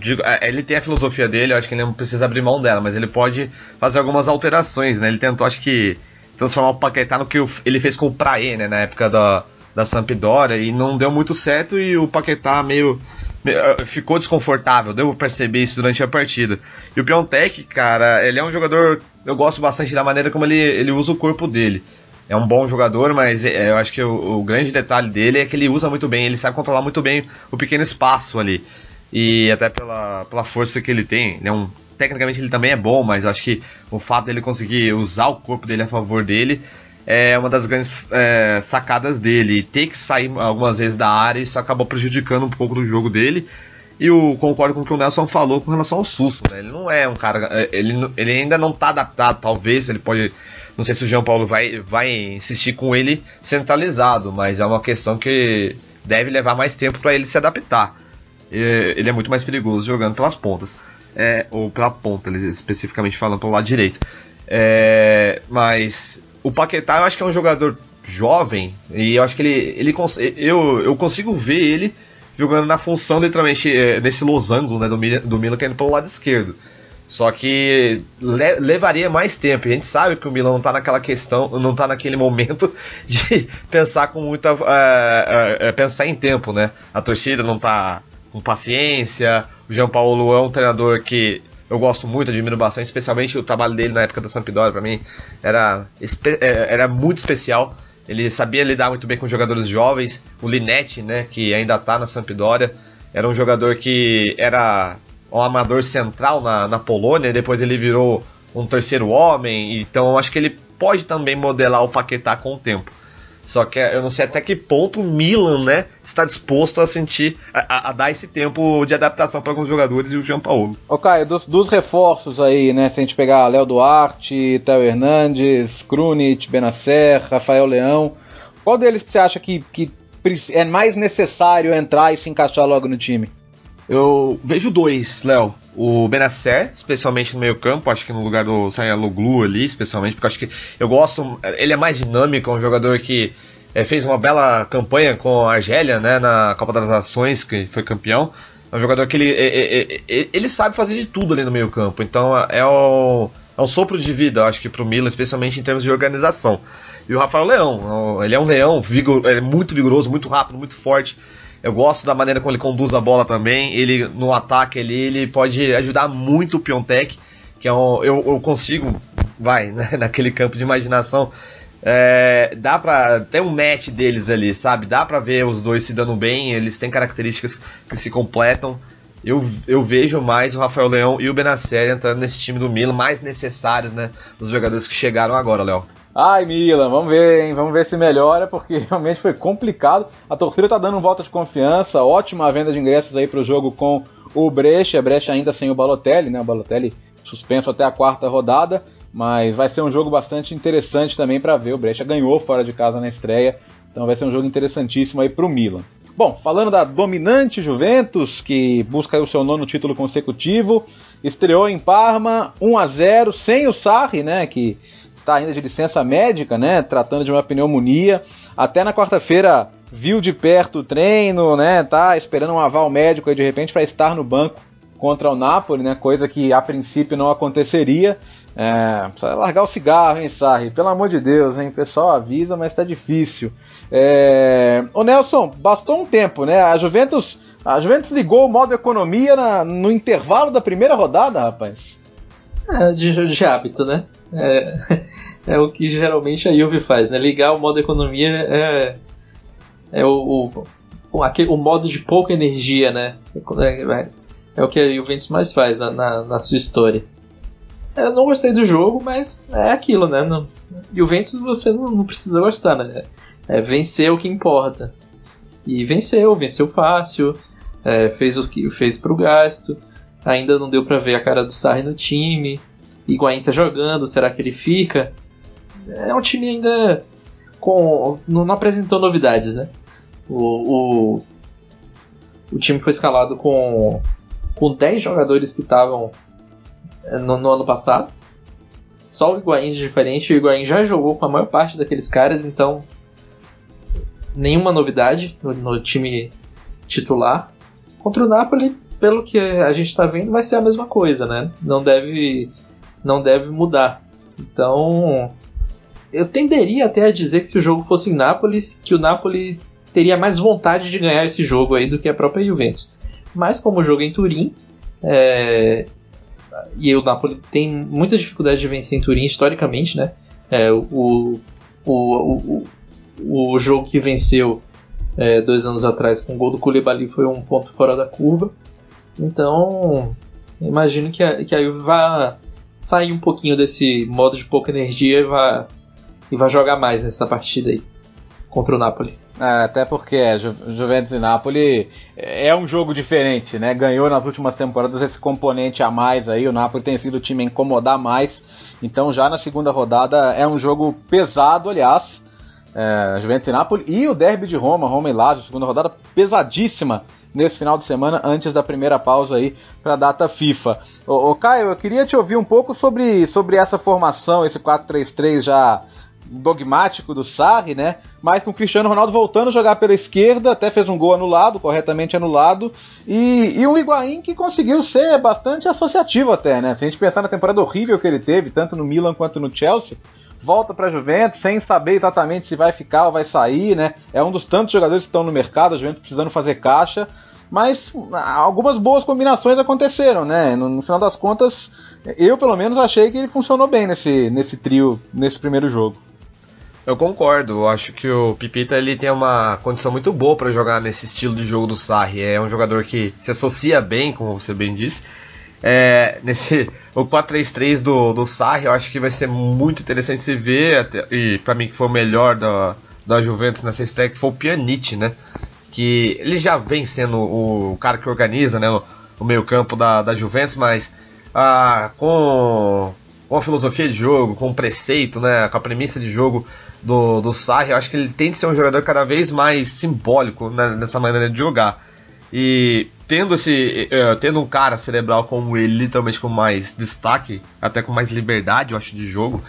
Digo, é, ele tem a filosofia dele, eu acho que ele não precisa abrir mão dela, mas ele pode fazer algumas alterações, né? Ele tentou, acho que, transformar o Paquetá no que ele fez com o Praê, né? Na época da, da Sampdoria, e não deu muito certo, e o Paquetá meio, meio eh, ficou desconfortável, deu pra perceber isso durante a partida. E o Piontek, cara, ele é um jogador, eu gosto bastante da maneira como ele, ele usa o corpo dele. É um bom jogador, mas é, eu acho que o, o grande detalhe dele é que ele usa muito bem, ele sabe controlar muito bem o pequeno espaço ali e até pela, pela força que ele tem. Né? Um, tecnicamente ele também é bom, mas eu acho que o fato dele conseguir usar o corpo dele a favor dele é uma das grandes é, sacadas dele. E ter que sair algumas vezes da área, isso acabou prejudicando um pouco do jogo dele. E eu concordo com o que o Nelson falou com relação ao susto. Né? Ele não é um cara. É, ele, ele ainda não está adaptado, talvez. Ele pode. Não sei se o João Paulo vai, vai insistir com ele centralizado, mas é uma questão que deve levar mais tempo para ele se adaptar. É, ele é muito mais perigoso jogando pelas pontas. É, ou pela ponta, especificamente falando pelo lado direito. É, mas o Paquetá eu acho que é um jogador jovem e eu acho que ele, ele eu, eu consigo ver ele jogando na função literalmente é, nesse losango né, do, do Milan caindo pelo lado esquerdo. Só que le levaria mais tempo. A gente sabe que o Milan não está naquela questão, não tá naquele momento de pensar com muita. Uh, uh, pensar em tempo, né? A torcida não está com paciência. O Jean Paulo é um treinador que eu gosto muito, admiro bastante, especialmente o trabalho dele na época da Sampdoria, para mim era, é, era muito especial. Ele sabia lidar muito bem com jogadores jovens. O Linetti, né, que ainda está na Sampdoria, era um jogador que era um amador central na, na Polônia, depois ele virou um terceiro homem, então eu acho que ele pode também modelar o Paquetá com o tempo. Só que eu não sei até que ponto o Milan, né, está disposto a sentir, a, a dar esse tempo de adaptação para alguns jogadores e o Jean Paulo. Ô Caio, dos, dos, reforços aí, né, se a gente pegar Léo Duarte, Theo Hernandes, Krunic, Benacer, Rafael Leão, qual deles que você acha que, que é mais necessário entrar e se encaixar logo no time? Eu vejo dois, Léo. O Benacer, especialmente no meio campo, acho que no lugar do Sayaloglu ali, especialmente, porque acho que eu gosto, ele é mais dinâmico, é um jogador que é, fez uma bela campanha com a Argélia, né, na Copa das Nações, que foi campeão. É um jogador que ele, é, é, ele sabe fazer de tudo ali no meio campo, então é um, é um sopro de vida, acho que para o Milan, especialmente em termos de organização. E o Rafael Leão, ele é um leão, vigor, é muito vigoroso, muito rápido, muito forte. Eu gosto da maneira como ele conduz a bola também. Ele no ataque ele, ele pode ajudar muito o Piontek, que é um, eu, eu consigo, vai, né, naquele campo de imaginação. É, dá pra. Tem um match deles ali, sabe? Dá pra ver os dois se dando bem, eles têm características que se completam. Eu, eu vejo mais o Rafael Leão e o Benacer entrando nesse time do Milan, mais necessários, né? Dos jogadores que chegaram agora, Léo. Ai, Milan, vamos ver, hein? Vamos ver se melhora, porque realmente foi complicado. A torcida tá dando um voto de confiança, ótima venda de ingressos aí pro jogo com o Brecha. Brecha ainda sem o Balotelli, né? O Balotelli suspenso até a quarta rodada, mas vai ser um jogo bastante interessante também para ver. O Brecha ganhou fora de casa na estreia, então vai ser um jogo interessantíssimo aí pro Milan. Bom, falando da dominante Juventus, que busca o seu nono título consecutivo, estreou em Parma 1 a 0 sem o Sarri, né, que está ainda de licença médica, né, tratando de uma pneumonia. Até na quarta-feira viu de perto o treino, né, tá esperando um aval médico aí de repente para estar no banco contra o Napoli, né, coisa que a princípio não aconteceria. É, precisa largar o cigarro, hein, Sarri? Pelo amor de Deus, hein? O pessoal avisa, mas tá difícil. É... Ô Nelson, bastou um tempo, né? A Juventus, a Juventus ligou o modo economia na, no intervalo da primeira rodada, rapaz. É, de, de hábito, né? É, é o que geralmente a Juve faz, né? Ligar o modo economia é, é o, o, aquele, o modo de pouca energia, né? É, é o que a Juventus mais faz na, na, na sua história. Eu não gostei do jogo, mas é aquilo, né? No, Juventus você não, não precisa gostar, né? É, vencer o que importa. E venceu, venceu fácil, é, fez o que fez pro gasto. Ainda não deu para ver a cara do Sarri no time. Higuaín tá jogando, será que ele fica? É um time ainda com. não, apresentou novidades, né? O, o, o, time foi escalado com, com 10 jogadores que estavam é, no, no, ano passado. Só o Higuaín de diferente. O Higuaín já jogou com a maior parte daqueles caras, então nenhuma novidade no, no time titular. Contra o Napoli, pelo que a gente está vendo, vai ser a mesma coisa, né? Não deve não deve mudar. Então, eu tenderia até a dizer que se o jogo fosse em Nápoles, que o Napoli teria mais vontade de ganhar esse jogo aí do que a própria Juventus. Mas como o jogo é em Turim, é, e o Napoli tem muita dificuldade de vencer em Turim historicamente, né? É, o, o, o, o, jogo que venceu é, dois anos atrás com o gol do Koulibaly foi um ponto fora da curva. Então, imagino que a, que a Juve vai sair um pouquinho desse modo de pouca energia e vai, e vai jogar mais nessa partida aí contra o Napoli. É, até porque é, Ju Juventus e Napoli é um jogo diferente, né? Ganhou nas últimas temporadas esse componente a mais aí. O Napoli tem sido o time a incomodar mais. Então já na segunda rodada é um jogo pesado, aliás. É, Juventus e Napoli e o Derby de Roma, Roma e Lazio, segunda rodada pesadíssima nesse final de semana, antes da primeira pausa aí para a data FIFA. Ô, Caio, eu queria te ouvir um pouco sobre, sobre essa formação, esse 4-3-3 já dogmático do Sarri, né? Mas com o Cristiano Ronaldo voltando a jogar pela esquerda, até fez um gol anulado, corretamente anulado, e, e um Higuaín que conseguiu ser bastante associativo até, né? Se a gente pensar na temporada horrível que ele teve, tanto no Milan quanto no Chelsea, volta para a Juventus sem saber exatamente se vai ficar ou vai sair, né? É um dos tantos jogadores que estão no mercado, a Juventus precisando fazer caixa, mas algumas boas combinações aconteceram, né? No, no, final das contas, eu pelo menos achei que ele funcionou bem nesse, nesse trio, nesse primeiro jogo. Eu concordo, eu acho que o Pipita ele tem uma condição muito boa para jogar nesse estilo de jogo do Sarri. É um jogador que se associa bem, como você bem disse. É, nesse o 4-3-3 do, do Sarri, eu acho que vai ser muito interessante se ver. Até, e para mim que foi o melhor da, da Juventus nessa stack foi o Pjanic, né? Que ele já vem sendo o cara que organiza né, o, o meio campo da, da Juventus, mas ah, com, com a filosofia de jogo, com o preceito, né, com a premissa de jogo do, do Sarri, eu acho que ele tem de ser um jogador cada vez mais simbólico né, nessa maneira de jogar. E tendo esse uh, tendo um cara cerebral como ele, literalmente com mais destaque, até com mais liberdade, eu acho, de jogo,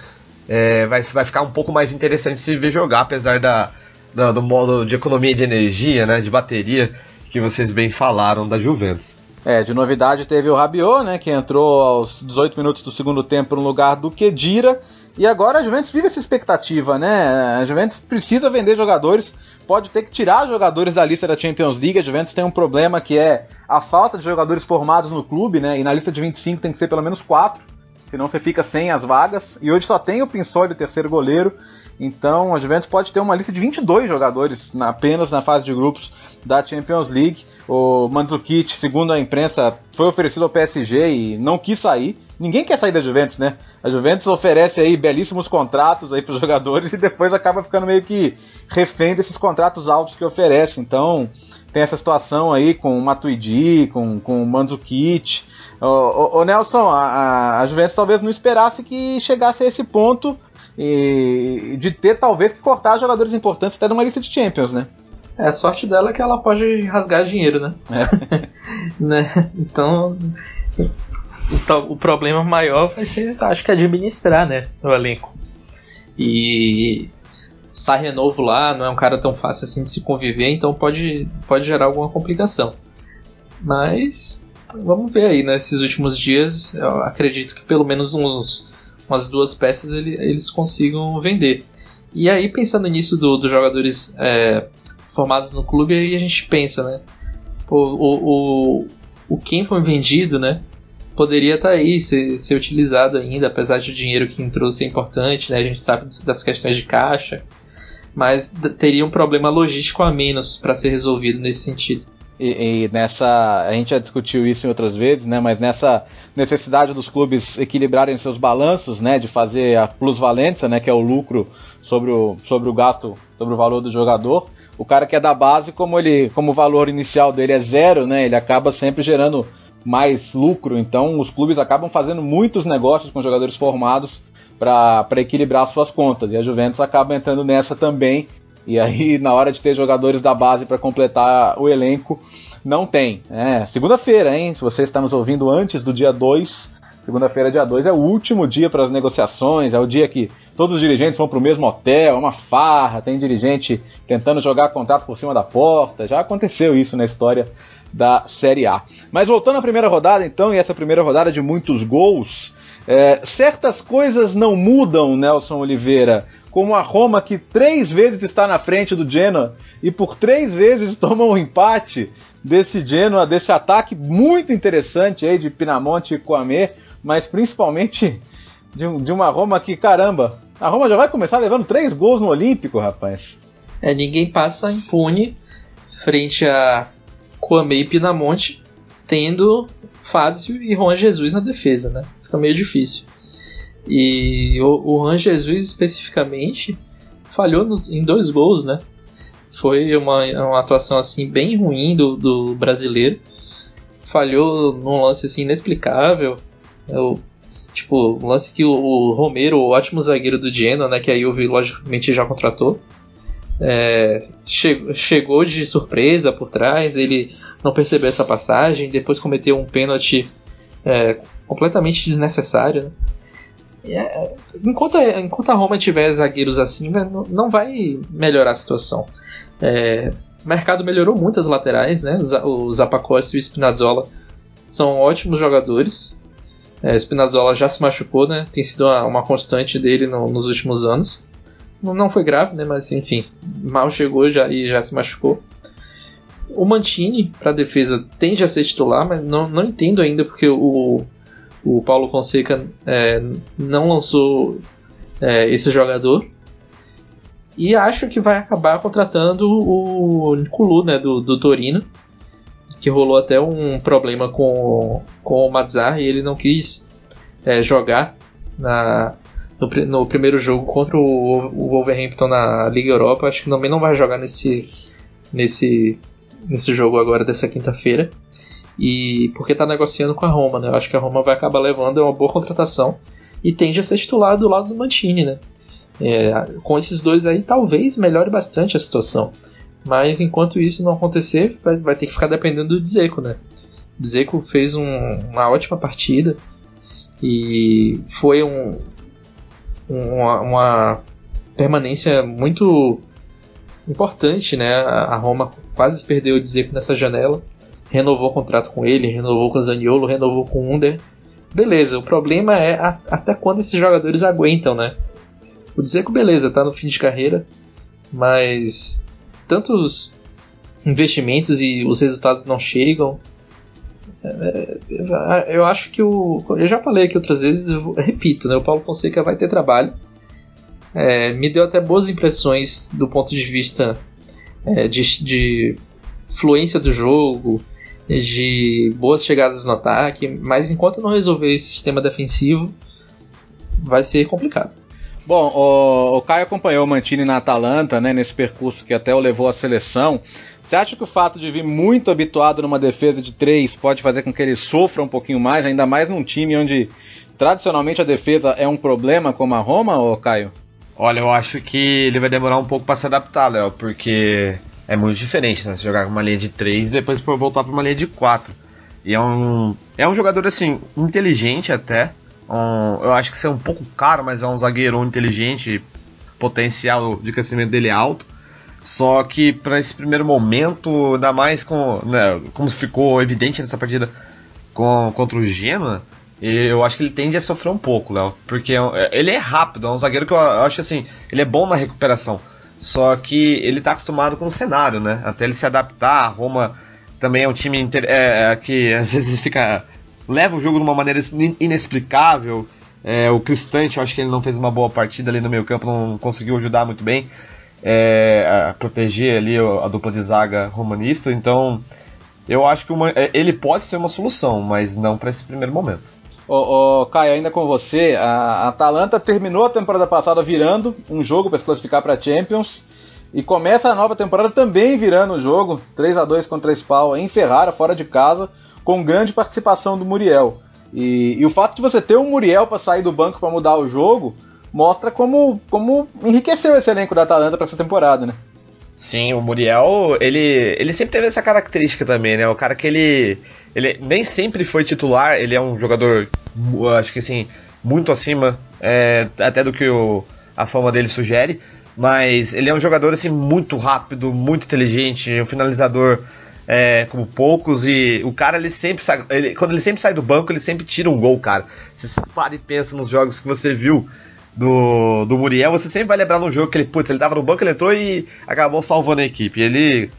é, vai, vai ficar um pouco mais interessante se ver jogar, apesar da, da, do modo de economia de energia, né, de bateria, que vocês bem falaram da Juventus. É, de novidade teve o Rabiot, né, que entrou aos 18 minutos do segundo tempo no lugar do Kedira, e agora a Juventus vive essa expectativa, né? A Juventus precisa vender jogadores, pode ter que tirar jogadores da lista da Champions League. A Juventus tem um problema que é a falta de jogadores formados no clube, né? E na lista de 25 tem que ser pelo menos 4, senão você fica sem as vagas. E hoje só tem o Pinsoli, o terceiro goleiro. Então a Juventus pode ter uma lista de 22 jogadores na, apenas na fase de grupos da Champions League. O Mandzukic, segundo a imprensa, foi oferecido ao PSG e não quis sair. Ninguém quer sair da Juventus, né? A Juventus oferece aí belíssimos contratos aí para os jogadores e depois acaba ficando meio que refém desses contratos altos que oferece. Então tem essa situação aí com o Matuidi, com, com o Mandzukic. Ô, Nelson, a, a Juventus talvez não esperasse que chegasse a esse ponto e de ter talvez que cortar jogadores importantes até numa lista de Champions, né? É, a sorte dela é que ela pode rasgar dinheiro, né? É. né? Então, o, o, problema maior vai ser, acho que, administrar, né? O elenco. E o Sarri é novo lá, não é um cara tão fácil assim de se conviver, então pode, pode gerar alguma complicação. Mas vamos ver aí, nesses né? últimos dias, eu acredito que pelo menos uns, umas duas peças ele, eles consigam vender. E aí, pensando nisso dos do jogadores é, formados no clube, aí a gente pensa, né? Pô, o, o, o quem foi vendido, né? Poderia estar tá aí, ser, ser utilizado ainda, apesar de o dinheiro que entrou ser importante, né? A gente sabe das questões de caixa, mas teria um problema logístico a menos para ser resolvido nesse sentido. E, e, nessa. A gente já discutiu isso em outras vezes, né? Mas nessa necessidade dos clubes equilibrarem seus balanços, né? De fazer a plusvalência, né? Que é o lucro sobre o, sobre o gasto, sobre o valor do jogador o cara que é da base, como ele, como o valor inicial dele é zero, né? Ele acaba sempre gerando mais lucro. Então, os clubes acabam fazendo muitos negócios com jogadores formados para equilibrar suas contas. E a Juventus acaba entrando nessa também. E aí, na hora de ter jogadores da base para completar o elenco, não tem. É, segunda-feira, hein? Se você está nos ouvindo antes do dia 2, segunda-feira, dia 2, é o último dia para as negociações, é o dia que todos os dirigentes vão para o mesmo hotel, é uma farra, tem dirigente tentando jogar contrato por cima da porta. Já aconteceu isso na história da Série A. Mas voltando à primeira rodada, então, e essa primeira rodada de muitos gols, é, certas coisas não mudam, Nelson Oliveira. Como a Roma, que três vezes está na frente do Genoa e por três vezes toma um empate desse Genoa, desse ataque muito interessante aí de Pinamonte e Coamé, mas principalmente de, de uma Roma que, caramba, a Roma já vai começar levando três gols no Olímpico, rapaz. É, ninguém passa impune frente a Kwame Pinamonte, tendo Fábio e Juan Jesus na defesa, né? Fica meio difícil. E o, o Juan Jesus especificamente falhou no, em dois gols, né? Foi uma, uma atuação assim bem ruim do, do brasileiro. Falhou num lance assim inexplicável. Eu Tipo, um lance que o, o Romero, o ótimo zagueiro do Genoa, né, que a Juve logicamente já contratou, é, che chegou de surpresa por trás, ele não percebeu essa passagem, depois cometeu um pênalti é, completamente desnecessário. Né? É, enquanto, enquanto a Roma tiver zagueiros assim, né, não, vai melhorar a situação. É, o mercado melhorou muito as laterais, né? O Zapacosta e o Spinazzola são ótimos jogadores. É, Spinazzola já se machucou, né? Tem sido uma, uma constante dele no, nos últimos anos. Não, não foi grave, né? Mas enfim, mal chegou já e já se machucou. O Mantini, para defesa, tende a ser titular, mas não, não entendo ainda porque o, o Paulo Fonseca é, não lançou é, esse jogador. E acho que vai acabar contratando o Nicolu, né, do, do Torino, que rolou até um problema com, com o Mazzar e ele não quis é, jogar na, no, no, primeiro jogo contra o, o Wolverhampton na Liga Europa. Acho que também não vai jogar nesse, nesse, nesse jogo agora dessa quinta-feira. E porque está negociando com a Roma, né? Eu acho que a Roma vai acabar levando, é uma boa contratação. E tende a ser titular do lado do Mantini, né? É, com esses dois aí, talvez melhore bastante a situação. Mas enquanto isso não acontecer, vai, vai ter que ficar dependendo do Dzeko, né? Dzeko fez um, uma ótima partida e foi um, uma, uma, permanência muito importante, né? A Roma quase perdeu o Dzeko nessa janela, renovou o contrato com ele, renovou com o Zaniolo, renovou com o Under. Beleza, o problema é a, até quando esses jogadores aguentam, né? O Dzeko, beleza, tá no fim de carreira, mas tantos investimentos e os resultados não chegam. É, é, eu acho que o. Eu já falei aqui outras vezes, repito, né? O Paulo Fonseca vai ter trabalho. É, me deu até boas impressões do ponto de vista é, de, de fluência do jogo, de boas chegadas no ataque, mas enquanto não resolver esse sistema defensivo, vai ser complicado. Bom, o, o Caio acompanhou o Mantini na Atalanta, né, nesse percurso que até o levou à seleção. Você acha que o fato de vir muito habituado numa defesa de três pode fazer com que ele sofra um pouquinho mais, ainda mais num time onde tradicionalmente a defesa é um problema como a Roma, ou Caio? Olha, eu acho que ele vai demorar um pouco para se adaptar, Léo, porque é muito diferente, né? Jogar com uma linha de três e depois voltar para uma linha de quatro. E é um, é um jogador assim inteligente até, um, eu acho que isso é um pouco caro, mas é um zagueiro inteligente, potencial de crescimento dele é alto. Só que para esse primeiro momento, ainda mais com, né, como ficou evidente nessa partida com, contra o Genoa, eu acho que ele tende a sofrer um pouco, Léo. Porque é é, ele é rápido, é um zagueiro que eu acho assim, ele é bom na recuperação. Só que ele está acostumado com o cenário, né? Até ele se adaptar, a Roma também é um time inter, é, que às vezes fica leva o jogo de uma maneira inexplicável. É, o Cristante, eu acho que ele não fez uma boa partida ali no meio campo, não conseguiu ajudar muito bem é, a proteger ali a dupla de zaga romanista. Então, eu acho que uma, é, ele pode ser uma solução, mas não para esse primeiro momento. Ô, ô, Caio, ainda com você, a Atalanta terminou a temporada passada virando um jogo para se classificar para Champions e começa a nova temporada também virando o jogo, 3 a 2 contra a Spal em Ferrara, fora de casa com grande participação do Muriel. E, e o fato de você ter um Muriel para sair do banco para mudar o jogo mostra como, como enriqueceu esse elenco da Atalanta para essa temporada, né? Sim, o Muriel, ele, ele sempre teve essa característica também, né? O cara que ele, ele nem sempre foi titular, ele é um jogador, acho que assim, muito acima é, até do que o, a fama dele sugere, mas ele é um jogador assim muito rápido, muito inteligente, um finalizador é, como poucos, e o cara ele sempre sai. Ele, quando ele sempre sai do banco, ele sempre tira um gol, cara. Se você para e pensa nos jogos que você viu do, do Muriel, você sempre vai lembrar no jogo que ele, putz, ele tava no banco, ele entrou e acabou salvando a equipe. Ele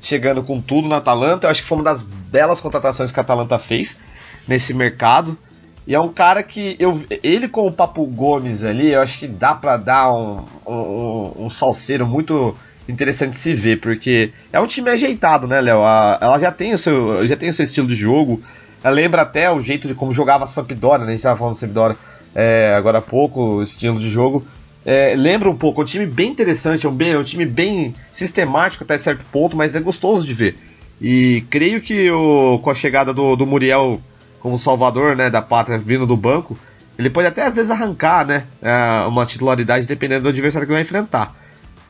chegando com tudo na Atalanta, eu acho que foi uma das belas contratações que a Atalanta fez nesse mercado. E é um cara que eu, ele com o Papo Gomes ali, eu acho que dá para dar um, um, um salseiro muito interessante se ver, porque é um time ajeitado, né, Léo? Ela já tem, o seu, já tem o seu estilo de jogo, ela lembra até o jeito de como jogava a Sampdoria, né? A gente estava falando Sampdoria é, agora há pouco, o estilo de jogo. É, lembra um pouco, é um time bem interessante, é um, bem, é um time bem sistemático até certo ponto, mas é gostoso de ver. E creio que o, com a chegada do, do Muriel como salvador né, da pátria vindo do banco, ele pode até às vezes arrancar né, é, uma titularidade dependendo do adversário que vai enfrentar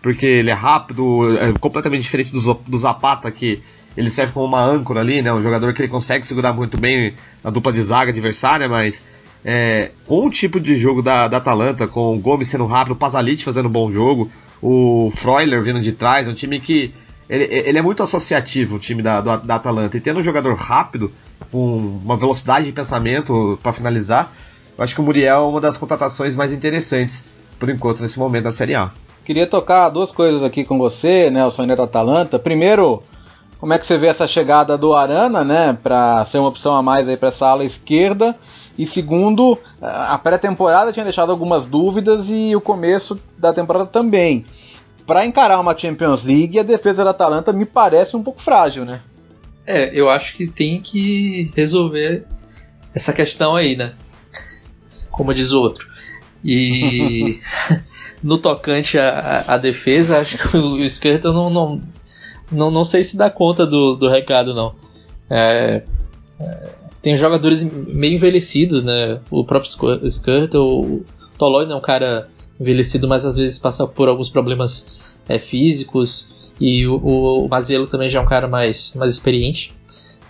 porque ele é rápido, é completamente diferente do, do Zapata, que ele serve como uma âncora ali, né? Um jogador que ele consegue segurar muito bem a dupla de zaga adversária, mas é, com o tipo de jogo da, da Atalanta, com o Gomes sendo rápido, o Pasalic fazendo um bom jogo, o Freuler vindo de trás, é um time que ele, ele é muito associativo, o time da, do, da Atalanta. E tendo um jogador rápido, com uma velocidade de pensamento para finalizar, eu acho que o Muriel é uma das contratações mais interessantes, por enquanto, nesse momento da Série A. Queria tocar duas coisas aqui com você, né, o da Atalanta. Primeiro, como é que você vê essa chegada do Arana, né, para ser uma opção a mais aí para essa ala esquerda? E segundo, a pré-temporada tinha deixado algumas dúvidas e o começo da temporada também. Para encarar uma Champions League, a defesa da Atalanta me parece um pouco frágil, né? É, eu acho que tem que resolver essa questão aí, né? Como diz o outro. E no tocante à, à, defesa, acho que o Skirtle não, não, não, não sei se dá conta do, do recado, não. É, é, tem jogadores meio envelhecidos, né? O próprio Skirtle, o Toloi é um cara envelhecido, mas às vezes passa por alguns problemas é, físicos. E o, o também já é um cara mais, mais experiente.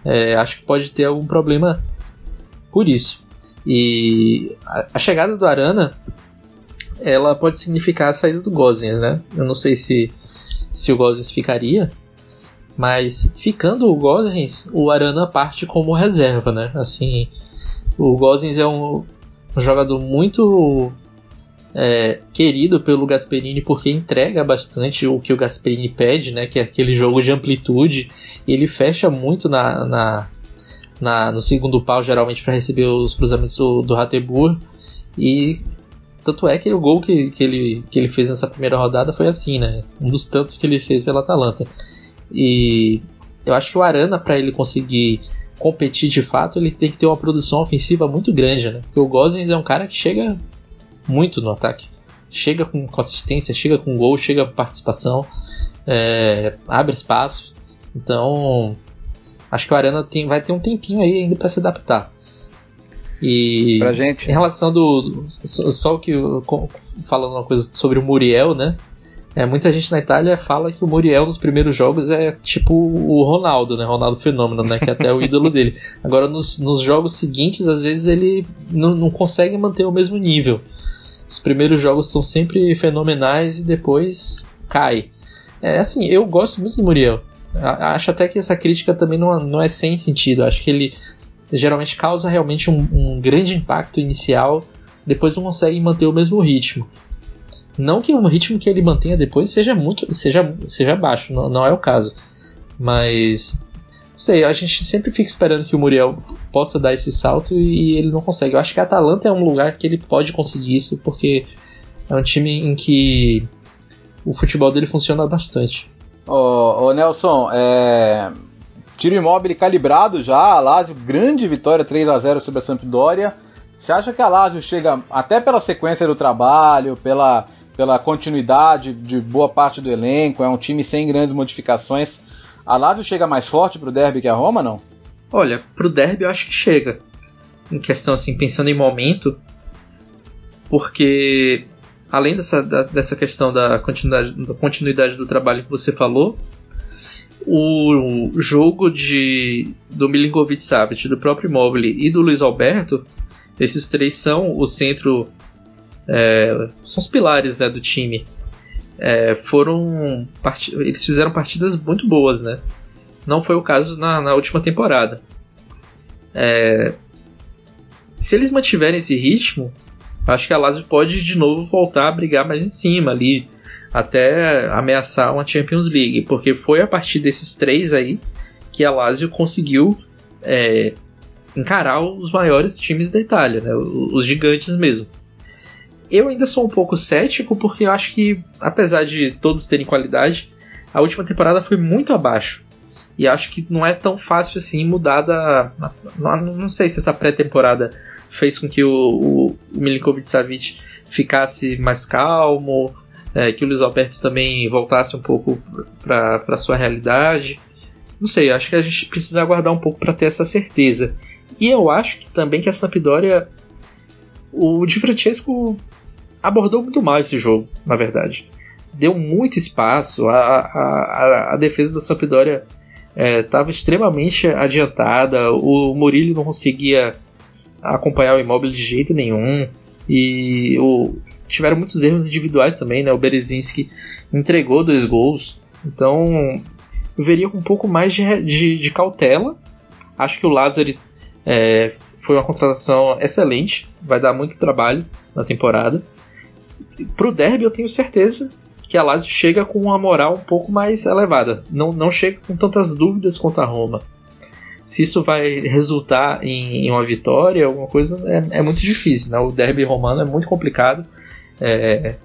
É, acho que pode ter algum problema por isso. E a, a, chegada do Arana ela pode significar a saída do Gozens, né? Eu não sei se, se o Gozens ficaria, mas ficando o Gozens, o Arana parte como reserva, né? Assim, o Gozens é um, um jogador muito é, querido pelo Gasperini porque entrega bastante o que o Gasperini pede, né? Que é aquele jogo de amplitude. Ele fecha muito na, na, na no segundo pau, geralmente, para receber os cruzamentos do, do. E tanto é que o gol que, que, ele, que ele fez nessa primeira rodada foi assim, né? Um dos tantos que ele fez pela Atalanta. E eu acho que o Arana, para ele conseguir competir de fato, ele tem que ter uma produção ofensiva muito grande, né? Porque o Gozens é um cara que chega muito no ataque. Chega com consistência, chega com gol, chega com participação, é, abre espaço. Então, acho que o Arana tem, vai ter um tempinho aí ainda para se adaptar. E pra gente. em relação do. Só o que. Falando uma coisa sobre o Muriel, né? É, muita gente na Itália fala que o Muriel nos primeiros jogos é tipo o Ronaldo, né? Ronaldo Fenômeno, né? Que é até o ídolo dele. Agora, nos, nos jogos seguintes, às vezes ele não, não consegue manter o mesmo nível. Os primeiros jogos são sempre fenomenais e depois cai. É assim, eu gosto muito do Muriel. Acho até que essa crítica também não, não é sem sentido. Acho que ele geralmente causa realmente um, um grande impacto inicial, depois não consegue manter o mesmo ritmo. Não que o ritmo que ele mantenha depois seja muito seja, seja baixo, não, não é o caso. Mas não sei, a gente sempre fica esperando que o Muriel possa dar esse salto e ele não consegue. Eu acho que a Atalanta é um lugar que ele pode conseguir isso, porque é um time em que o futebol dele funciona bastante. Ô, ô Nelson, é... tiro imóvel calibrado já, a Lazio, grande vitória 3 a 0 sobre a Sampdoria. Você acha que a Lazio chega, até pela sequência do trabalho, pela, pela continuidade de boa parte do elenco, é um time sem grandes modificações, a Lazio chega mais forte pro derby que a Roma, não? Olha, pro derby eu acho que chega. Em questão assim, pensando em momento, porque além dessa, dessa questão da continuidade, da continuidade do trabalho que você falou, o jogo de do Milinkovic Savic, do próprio Immobile e do Luiz Alberto, esses três são o centro, é, são os pilares né, do time é, foram eles fizeram partidas muito boas, né? Não foi o caso na, na última temporada. É, se eles mantiverem esse ritmo, acho que a Lazio pode de novo voltar a brigar mais em cima ali, até ameaçar uma Champions League, porque foi a partir desses três aí que a Lazio conseguiu é, encarar os maiores times da Itália, né? os gigantes mesmo. Eu ainda sou um pouco cético porque eu acho que, apesar de todos terem qualidade, a última temporada foi muito abaixo. E acho que não é tão fácil assim mudar da. Não, sei se essa pré-temporada fez com que o, o, o Milinkovic Savic ficasse mais calmo, é, que o Luiz Alberto também voltasse um pouco para sua realidade. Não sei, acho que a gente precisa aguardar um pouco para ter essa certeza. E eu acho que também que a Sampdoria. O Di Francesco abordou muito mal esse jogo, na verdade. Deu muito espaço, a, a, a defesa da Sampdoria estava é, extremamente adiantada, o Murilo não conseguia acompanhar o imóvel de jeito nenhum. E o, tiveram muitos erros individuais também, né? O Berezinski entregou dois gols. Então eu veria com um pouco mais de, de, de cautela. Acho que o Lázaro é, foi uma contratação excelente, vai dar muito trabalho na temporada. Pro derby eu tenho certeza que a Lazio chega com uma moral um pouco mais elevada, não, não chega com tantas dúvidas quanto a Roma. Se isso vai resultar em, em uma vitória, alguma coisa, é, é, muito difícil. Né? O derby romano é muito complicado. É,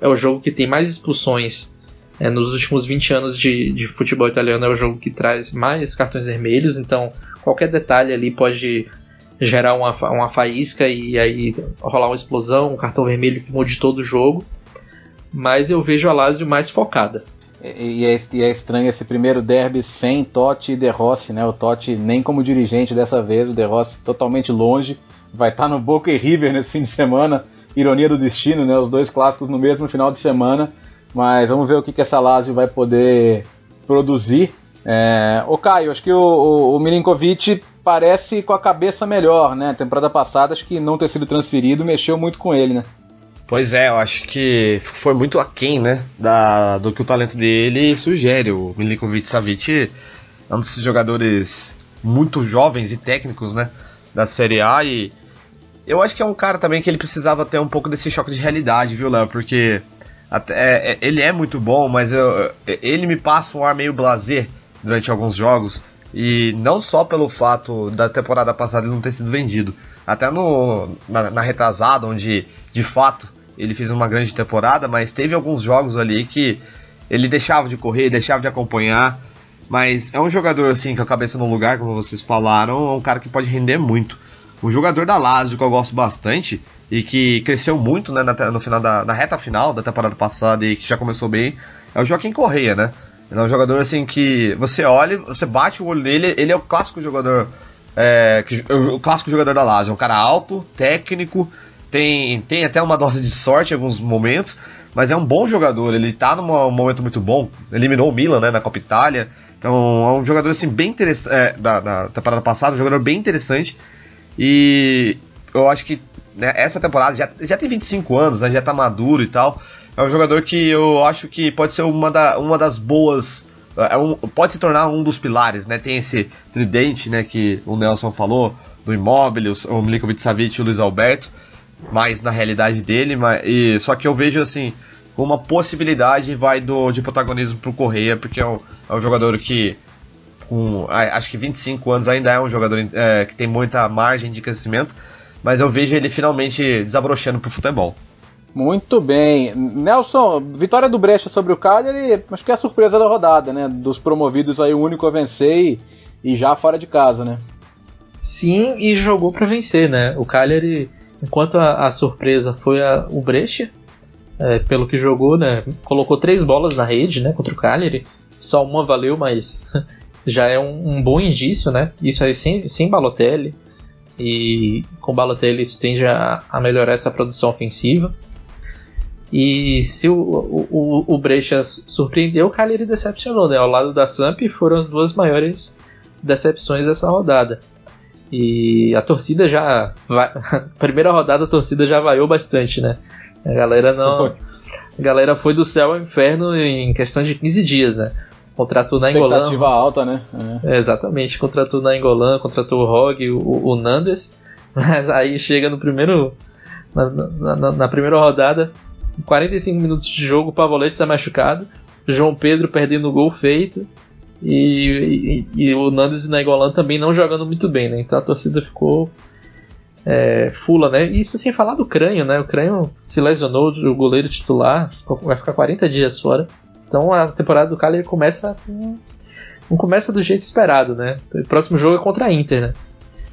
é o jogo que tem mais expulsões é, nos últimos 20 anos de, de, futebol italiano. É o jogo que traz mais cartões vermelhos. Então, qualquer detalhe ali pode gerar uma, uma faísca e aí rolar uma explosão, um cartão vermelho que mude todo o jogo. Mas eu vejo a Lazio mais focada. E, é, e é, estranho esse primeiro derby sem Totti e De Rossi, né? O Totti nem como dirigente dessa vez, o De Rossi totalmente longe. Vai estar no Boca e River nesse fim de semana. Ironia do destino, né? Os dois clássicos no mesmo final de semana. Mas vamos ver o que, que essa Lazio vai poder produzir. É... Ô Caio, acho que o, o, o Milinkovic parece com a cabeça melhor, né? Temporada passada, acho que não ter sido transferido mexeu muito com ele, né? Pois é, eu acho que foi muito aquém, né? Da, do que o talento dele sugere. O Milinkovic Savic é um desses jogadores muito jovens e técnicos, né? Da Série A e eu acho que é um cara também que ele precisava ter um pouco desse choque de realidade, viu, Léo? Porque até, é, é ele é muito bom, mas eu, ele me passa um ar meio blazer durante alguns jogos. E não só pelo fato da temporada passada ele não ter sido vendido, até no, na, na retrasada, onde de fato ele fez uma grande temporada, mas teve alguns jogos ali que ele deixava de correr, deixava de acompanhar. Mas é um jogador assim com a cabeça no lugar, como vocês falaram, é um cara que pode render muito. Um jogador da Lazio que eu gosto bastante e que cresceu muito né, na, no final da na reta final da temporada passada e que já começou bem é o Joaquim Correia, né? Ele é um jogador assim que você olha, você bate o olho nele, ele é o clássico jogador. É, que, o clássico jogador da Lazio, é um cara alto, técnico, tem, tem até uma dose de sorte em alguns momentos, mas é um bom jogador, ele tá num momento muito bom, eliminou o Milan né, na Copa Itália, então é um jogador assim bem interessante, é, da, da temporada passada, um jogador bem interessante, e eu acho que né, essa temporada já, já tem 25 anos, né, já tá maduro e tal, é um jogador que eu acho que pode ser uma, da, uma das boas. É um, pode se tornar um dos pilares, né? Tem esse tridente, né? Que o Nelson falou, do Immobile, o Milinkovic Savic e o Luiz Alberto, mais na realidade dele, mas, e, só que eu vejo assim, uma possibilidade vai do, de protagonismo pro Correia, porque é um, é um jogador que com acho que 25 anos ainda é um jogador é, que tem muita margem de crescimento, mas eu vejo ele finalmente desabrochando pro futebol. Muito bem. Nelson, vitória do Brecha sobre o Cagliari, acho que é a surpresa da rodada, né? Dos promovidos aí, o único a vencer e, e já fora de casa, né? Sim, e jogou para vencer, né? O Cagliari, enquanto a, a surpresa foi a, o Brecha, é, pelo que jogou, né? Colocou três bolas na rede, né? Contra o Cagliari. Só uma valeu, mas já é um, um bom indício, né? Isso aí sem, sem Balotelli. E com Balotelli isso tende a, a melhorar essa produção ofensiva. E se o, o, o Brecha surpreendeu, o Cagliari decepcionou, né? Ao lado da Samp foram as duas maiores decepções dessa rodada. E a torcida já. Vai... primeira rodada a torcida já vaiou bastante, né? A galera não. A galera foi do céu ao inferno em questão de 15 dias, né? Contratou na Engolã. Expectativa alta, né? É. exatamente, contratou na Engolã, contratou o Rog, o, o Nandes. Mas aí chega no primeiro. Na, na, na primeira rodada, 45 minutos de jogo, o Pavolete está machucado, João Pedro perdendo o gol feito e, e, e o Nandes e o Nainggolan também não jogando muito bem, né? Então a torcida ficou é, fula, né? Isso sem falar do Crânio, né? O Crânio se lesionou, o goleiro titular, vai ficar 40 dias fora. Então a temporada do Cagliari começa com, não começa do jeito esperado, né? O próximo jogo é contra a Inter, né?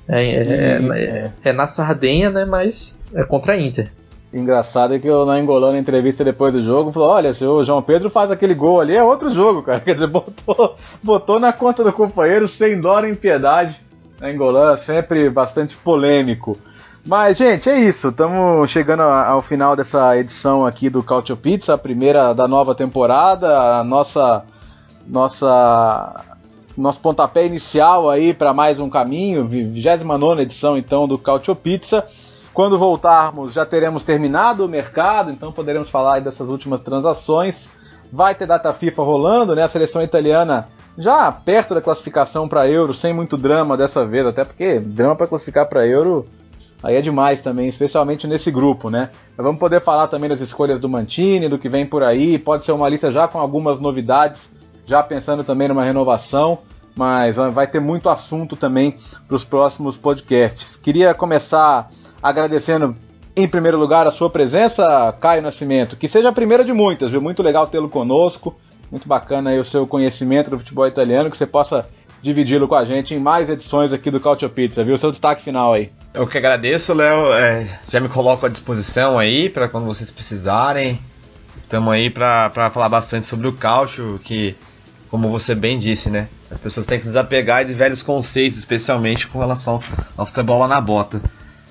É, é, é, é na Sardenha, né? Mas é contra a Inter. Engraçado é que eu na Engolando, entrevista depois do jogo, falou: olha, se o João Pedro faz aquele gol ali, é outro jogo, cara. Quer dizer, botou, botou na conta do companheiro sem dó nem piedade. Na Engolã, sempre bastante polêmico. Mas, gente, é isso. Estamos chegando ao final dessa edição aqui do Cautio Pizza, a primeira da nova temporada, a nossa, nossa nosso pontapé inicial aí para mais um caminho, 29 edição então do Cautio Pizza. Quando voltarmos, já teremos terminado o mercado, então poderemos falar dessas últimas transações. Vai ter data FIFA rolando, né? A seleção italiana já perto da classificação para Euro, sem muito drama dessa vez, até porque drama para classificar para Euro aí é demais também, especialmente nesse grupo, né? Mas vamos poder falar também das escolhas do Mantini, do que vem por aí, pode ser uma lista já com algumas novidades, já pensando também numa renovação, mas vai ter muito assunto também para os próximos podcasts. Queria começar agradecendo em primeiro lugar a sua presença, Caio Nascimento, que seja a primeira de muitas, viu? Muito legal tê-lo conosco. Muito bacana aí o seu conhecimento do futebol italiano, que você possa dividi-lo com a gente em mais edições aqui do Cautio Pizza, viu? Seu destaque final aí. Eu que agradeço, Léo. É, já me coloco à disposição aí para quando vocês precisarem. Estamos aí para falar bastante sobre o Cautio, que, como você bem disse, né? As pessoas têm que desapegar de velhos conceitos, especialmente com relação ao futebol lá na bota.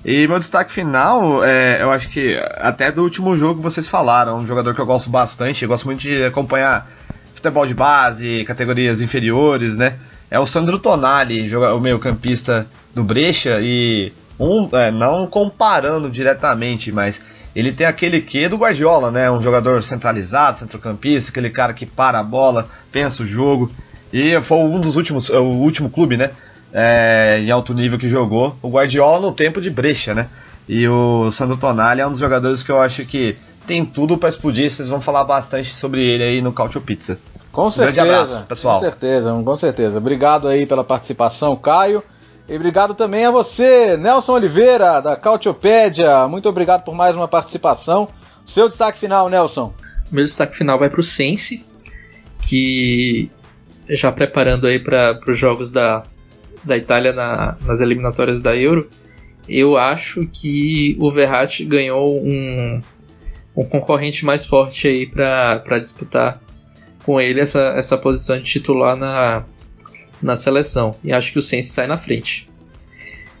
E meu destaque final, é, eu acho que até do último jogo que vocês falaram, um jogador que eu gosto bastante, eu gosto muito de acompanhar futebol de base, categorias inferiores, né? É o Sandro Tonali, o meio campista do Brecha, e um, é, não comparando diretamente, mas ele tem aquele quê do Guardiola, né? Um jogador centralizado, centrocampista, aquele cara que para a bola, pensa o jogo. E foi um dos últimos, o último clube, né? É, em alto nível que jogou. O Guardiola no tempo de brecha, né? E o Sandro Tonali é um dos jogadores que eu acho que tem tudo para explodir. Vocês vão falar bastante sobre ele aí no Cautio Pizza. Com certeza. Um grande abraço, pessoal. Com certeza, com certeza. Obrigado aí pela participação, Caio. E obrigado também a você, Nelson Oliveira, da Cautiopédia. Muito obrigado por mais uma participação. Seu destaque final, Nelson. Meu destaque final vai para o Sense, que já preparando aí para os jogos da, da Itália na, nas eliminatórias da Euro, eu acho que o Verratti ganhou um, um concorrente mais forte aí para disputar com ele essa, essa posição de titular na, na seleção. E acho que o Sense sai na frente.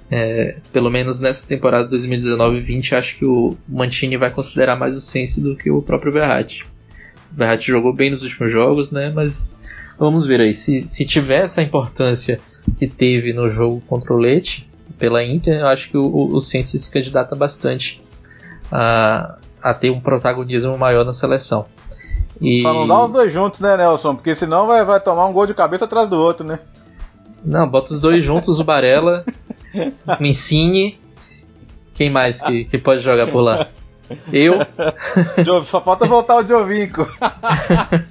É, pelo menos nessa temporada 2019-20, acho que o Mantini vai considerar mais o Sense do que o próprio Verratti. O Verratti jogou bem nos últimos jogos, né? Mas vamos ver aí. Se, se tiver essa importância que teve no jogo contra o Leite, pela Inter, eu acho que o, o, o se candidata bastante a, a ter um protagonismo maior na seleção. E... Só não dá os dois juntos, né, Nelson? Porque senão vai, vai tomar um gol de cabeça atrás do outro, né? Não, bota os dois juntos, o Barella, me ensine. Quem mais que, que pode jogar por lá? Eu. Só falta voltar o Jovinco.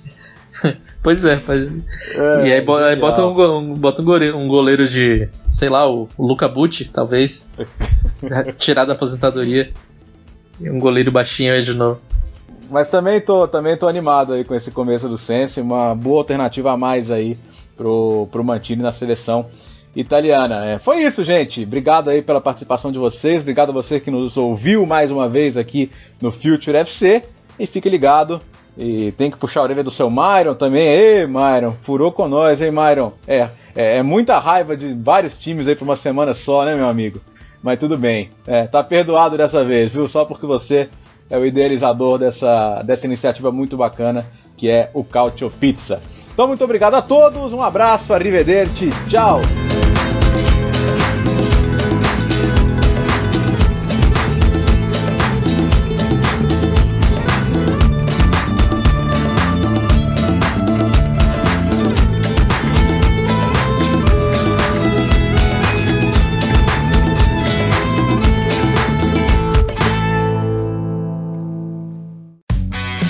pois é, faz... é, e aí, aí bota, um, bota um, goleiro, um goleiro de, sei lá, o, o Luca Bucci, talvez. tirar da aposentadoria. Um goleiro baixinho aí de novo. Mas também tô, também tô animado aí com esse começo do Sense, uma boa alternativa a mais aí pro, pro Mantini na seleção italiana. É, foi isso, gente. Obrigado aí pela participação de vocês. Obrigado a você que nos ouviu mais uma vez aqui no Future FC. E fique ligado. E tem que puxar a orelha do seu Myron também. Ei, Myron, furou com nós, hein, Myron? É, é, é muita raiva de vários times aí por uma semana só, né, meu amigo? Mas tudo bem. É, tá perdoado dessa vez, viu? Só porque você é o idealizador dessa, dessa iniciativa muito bacana que é o Cautio Pizza. Então, muito obrigado a todos, um abraço, arrivederci, tchau!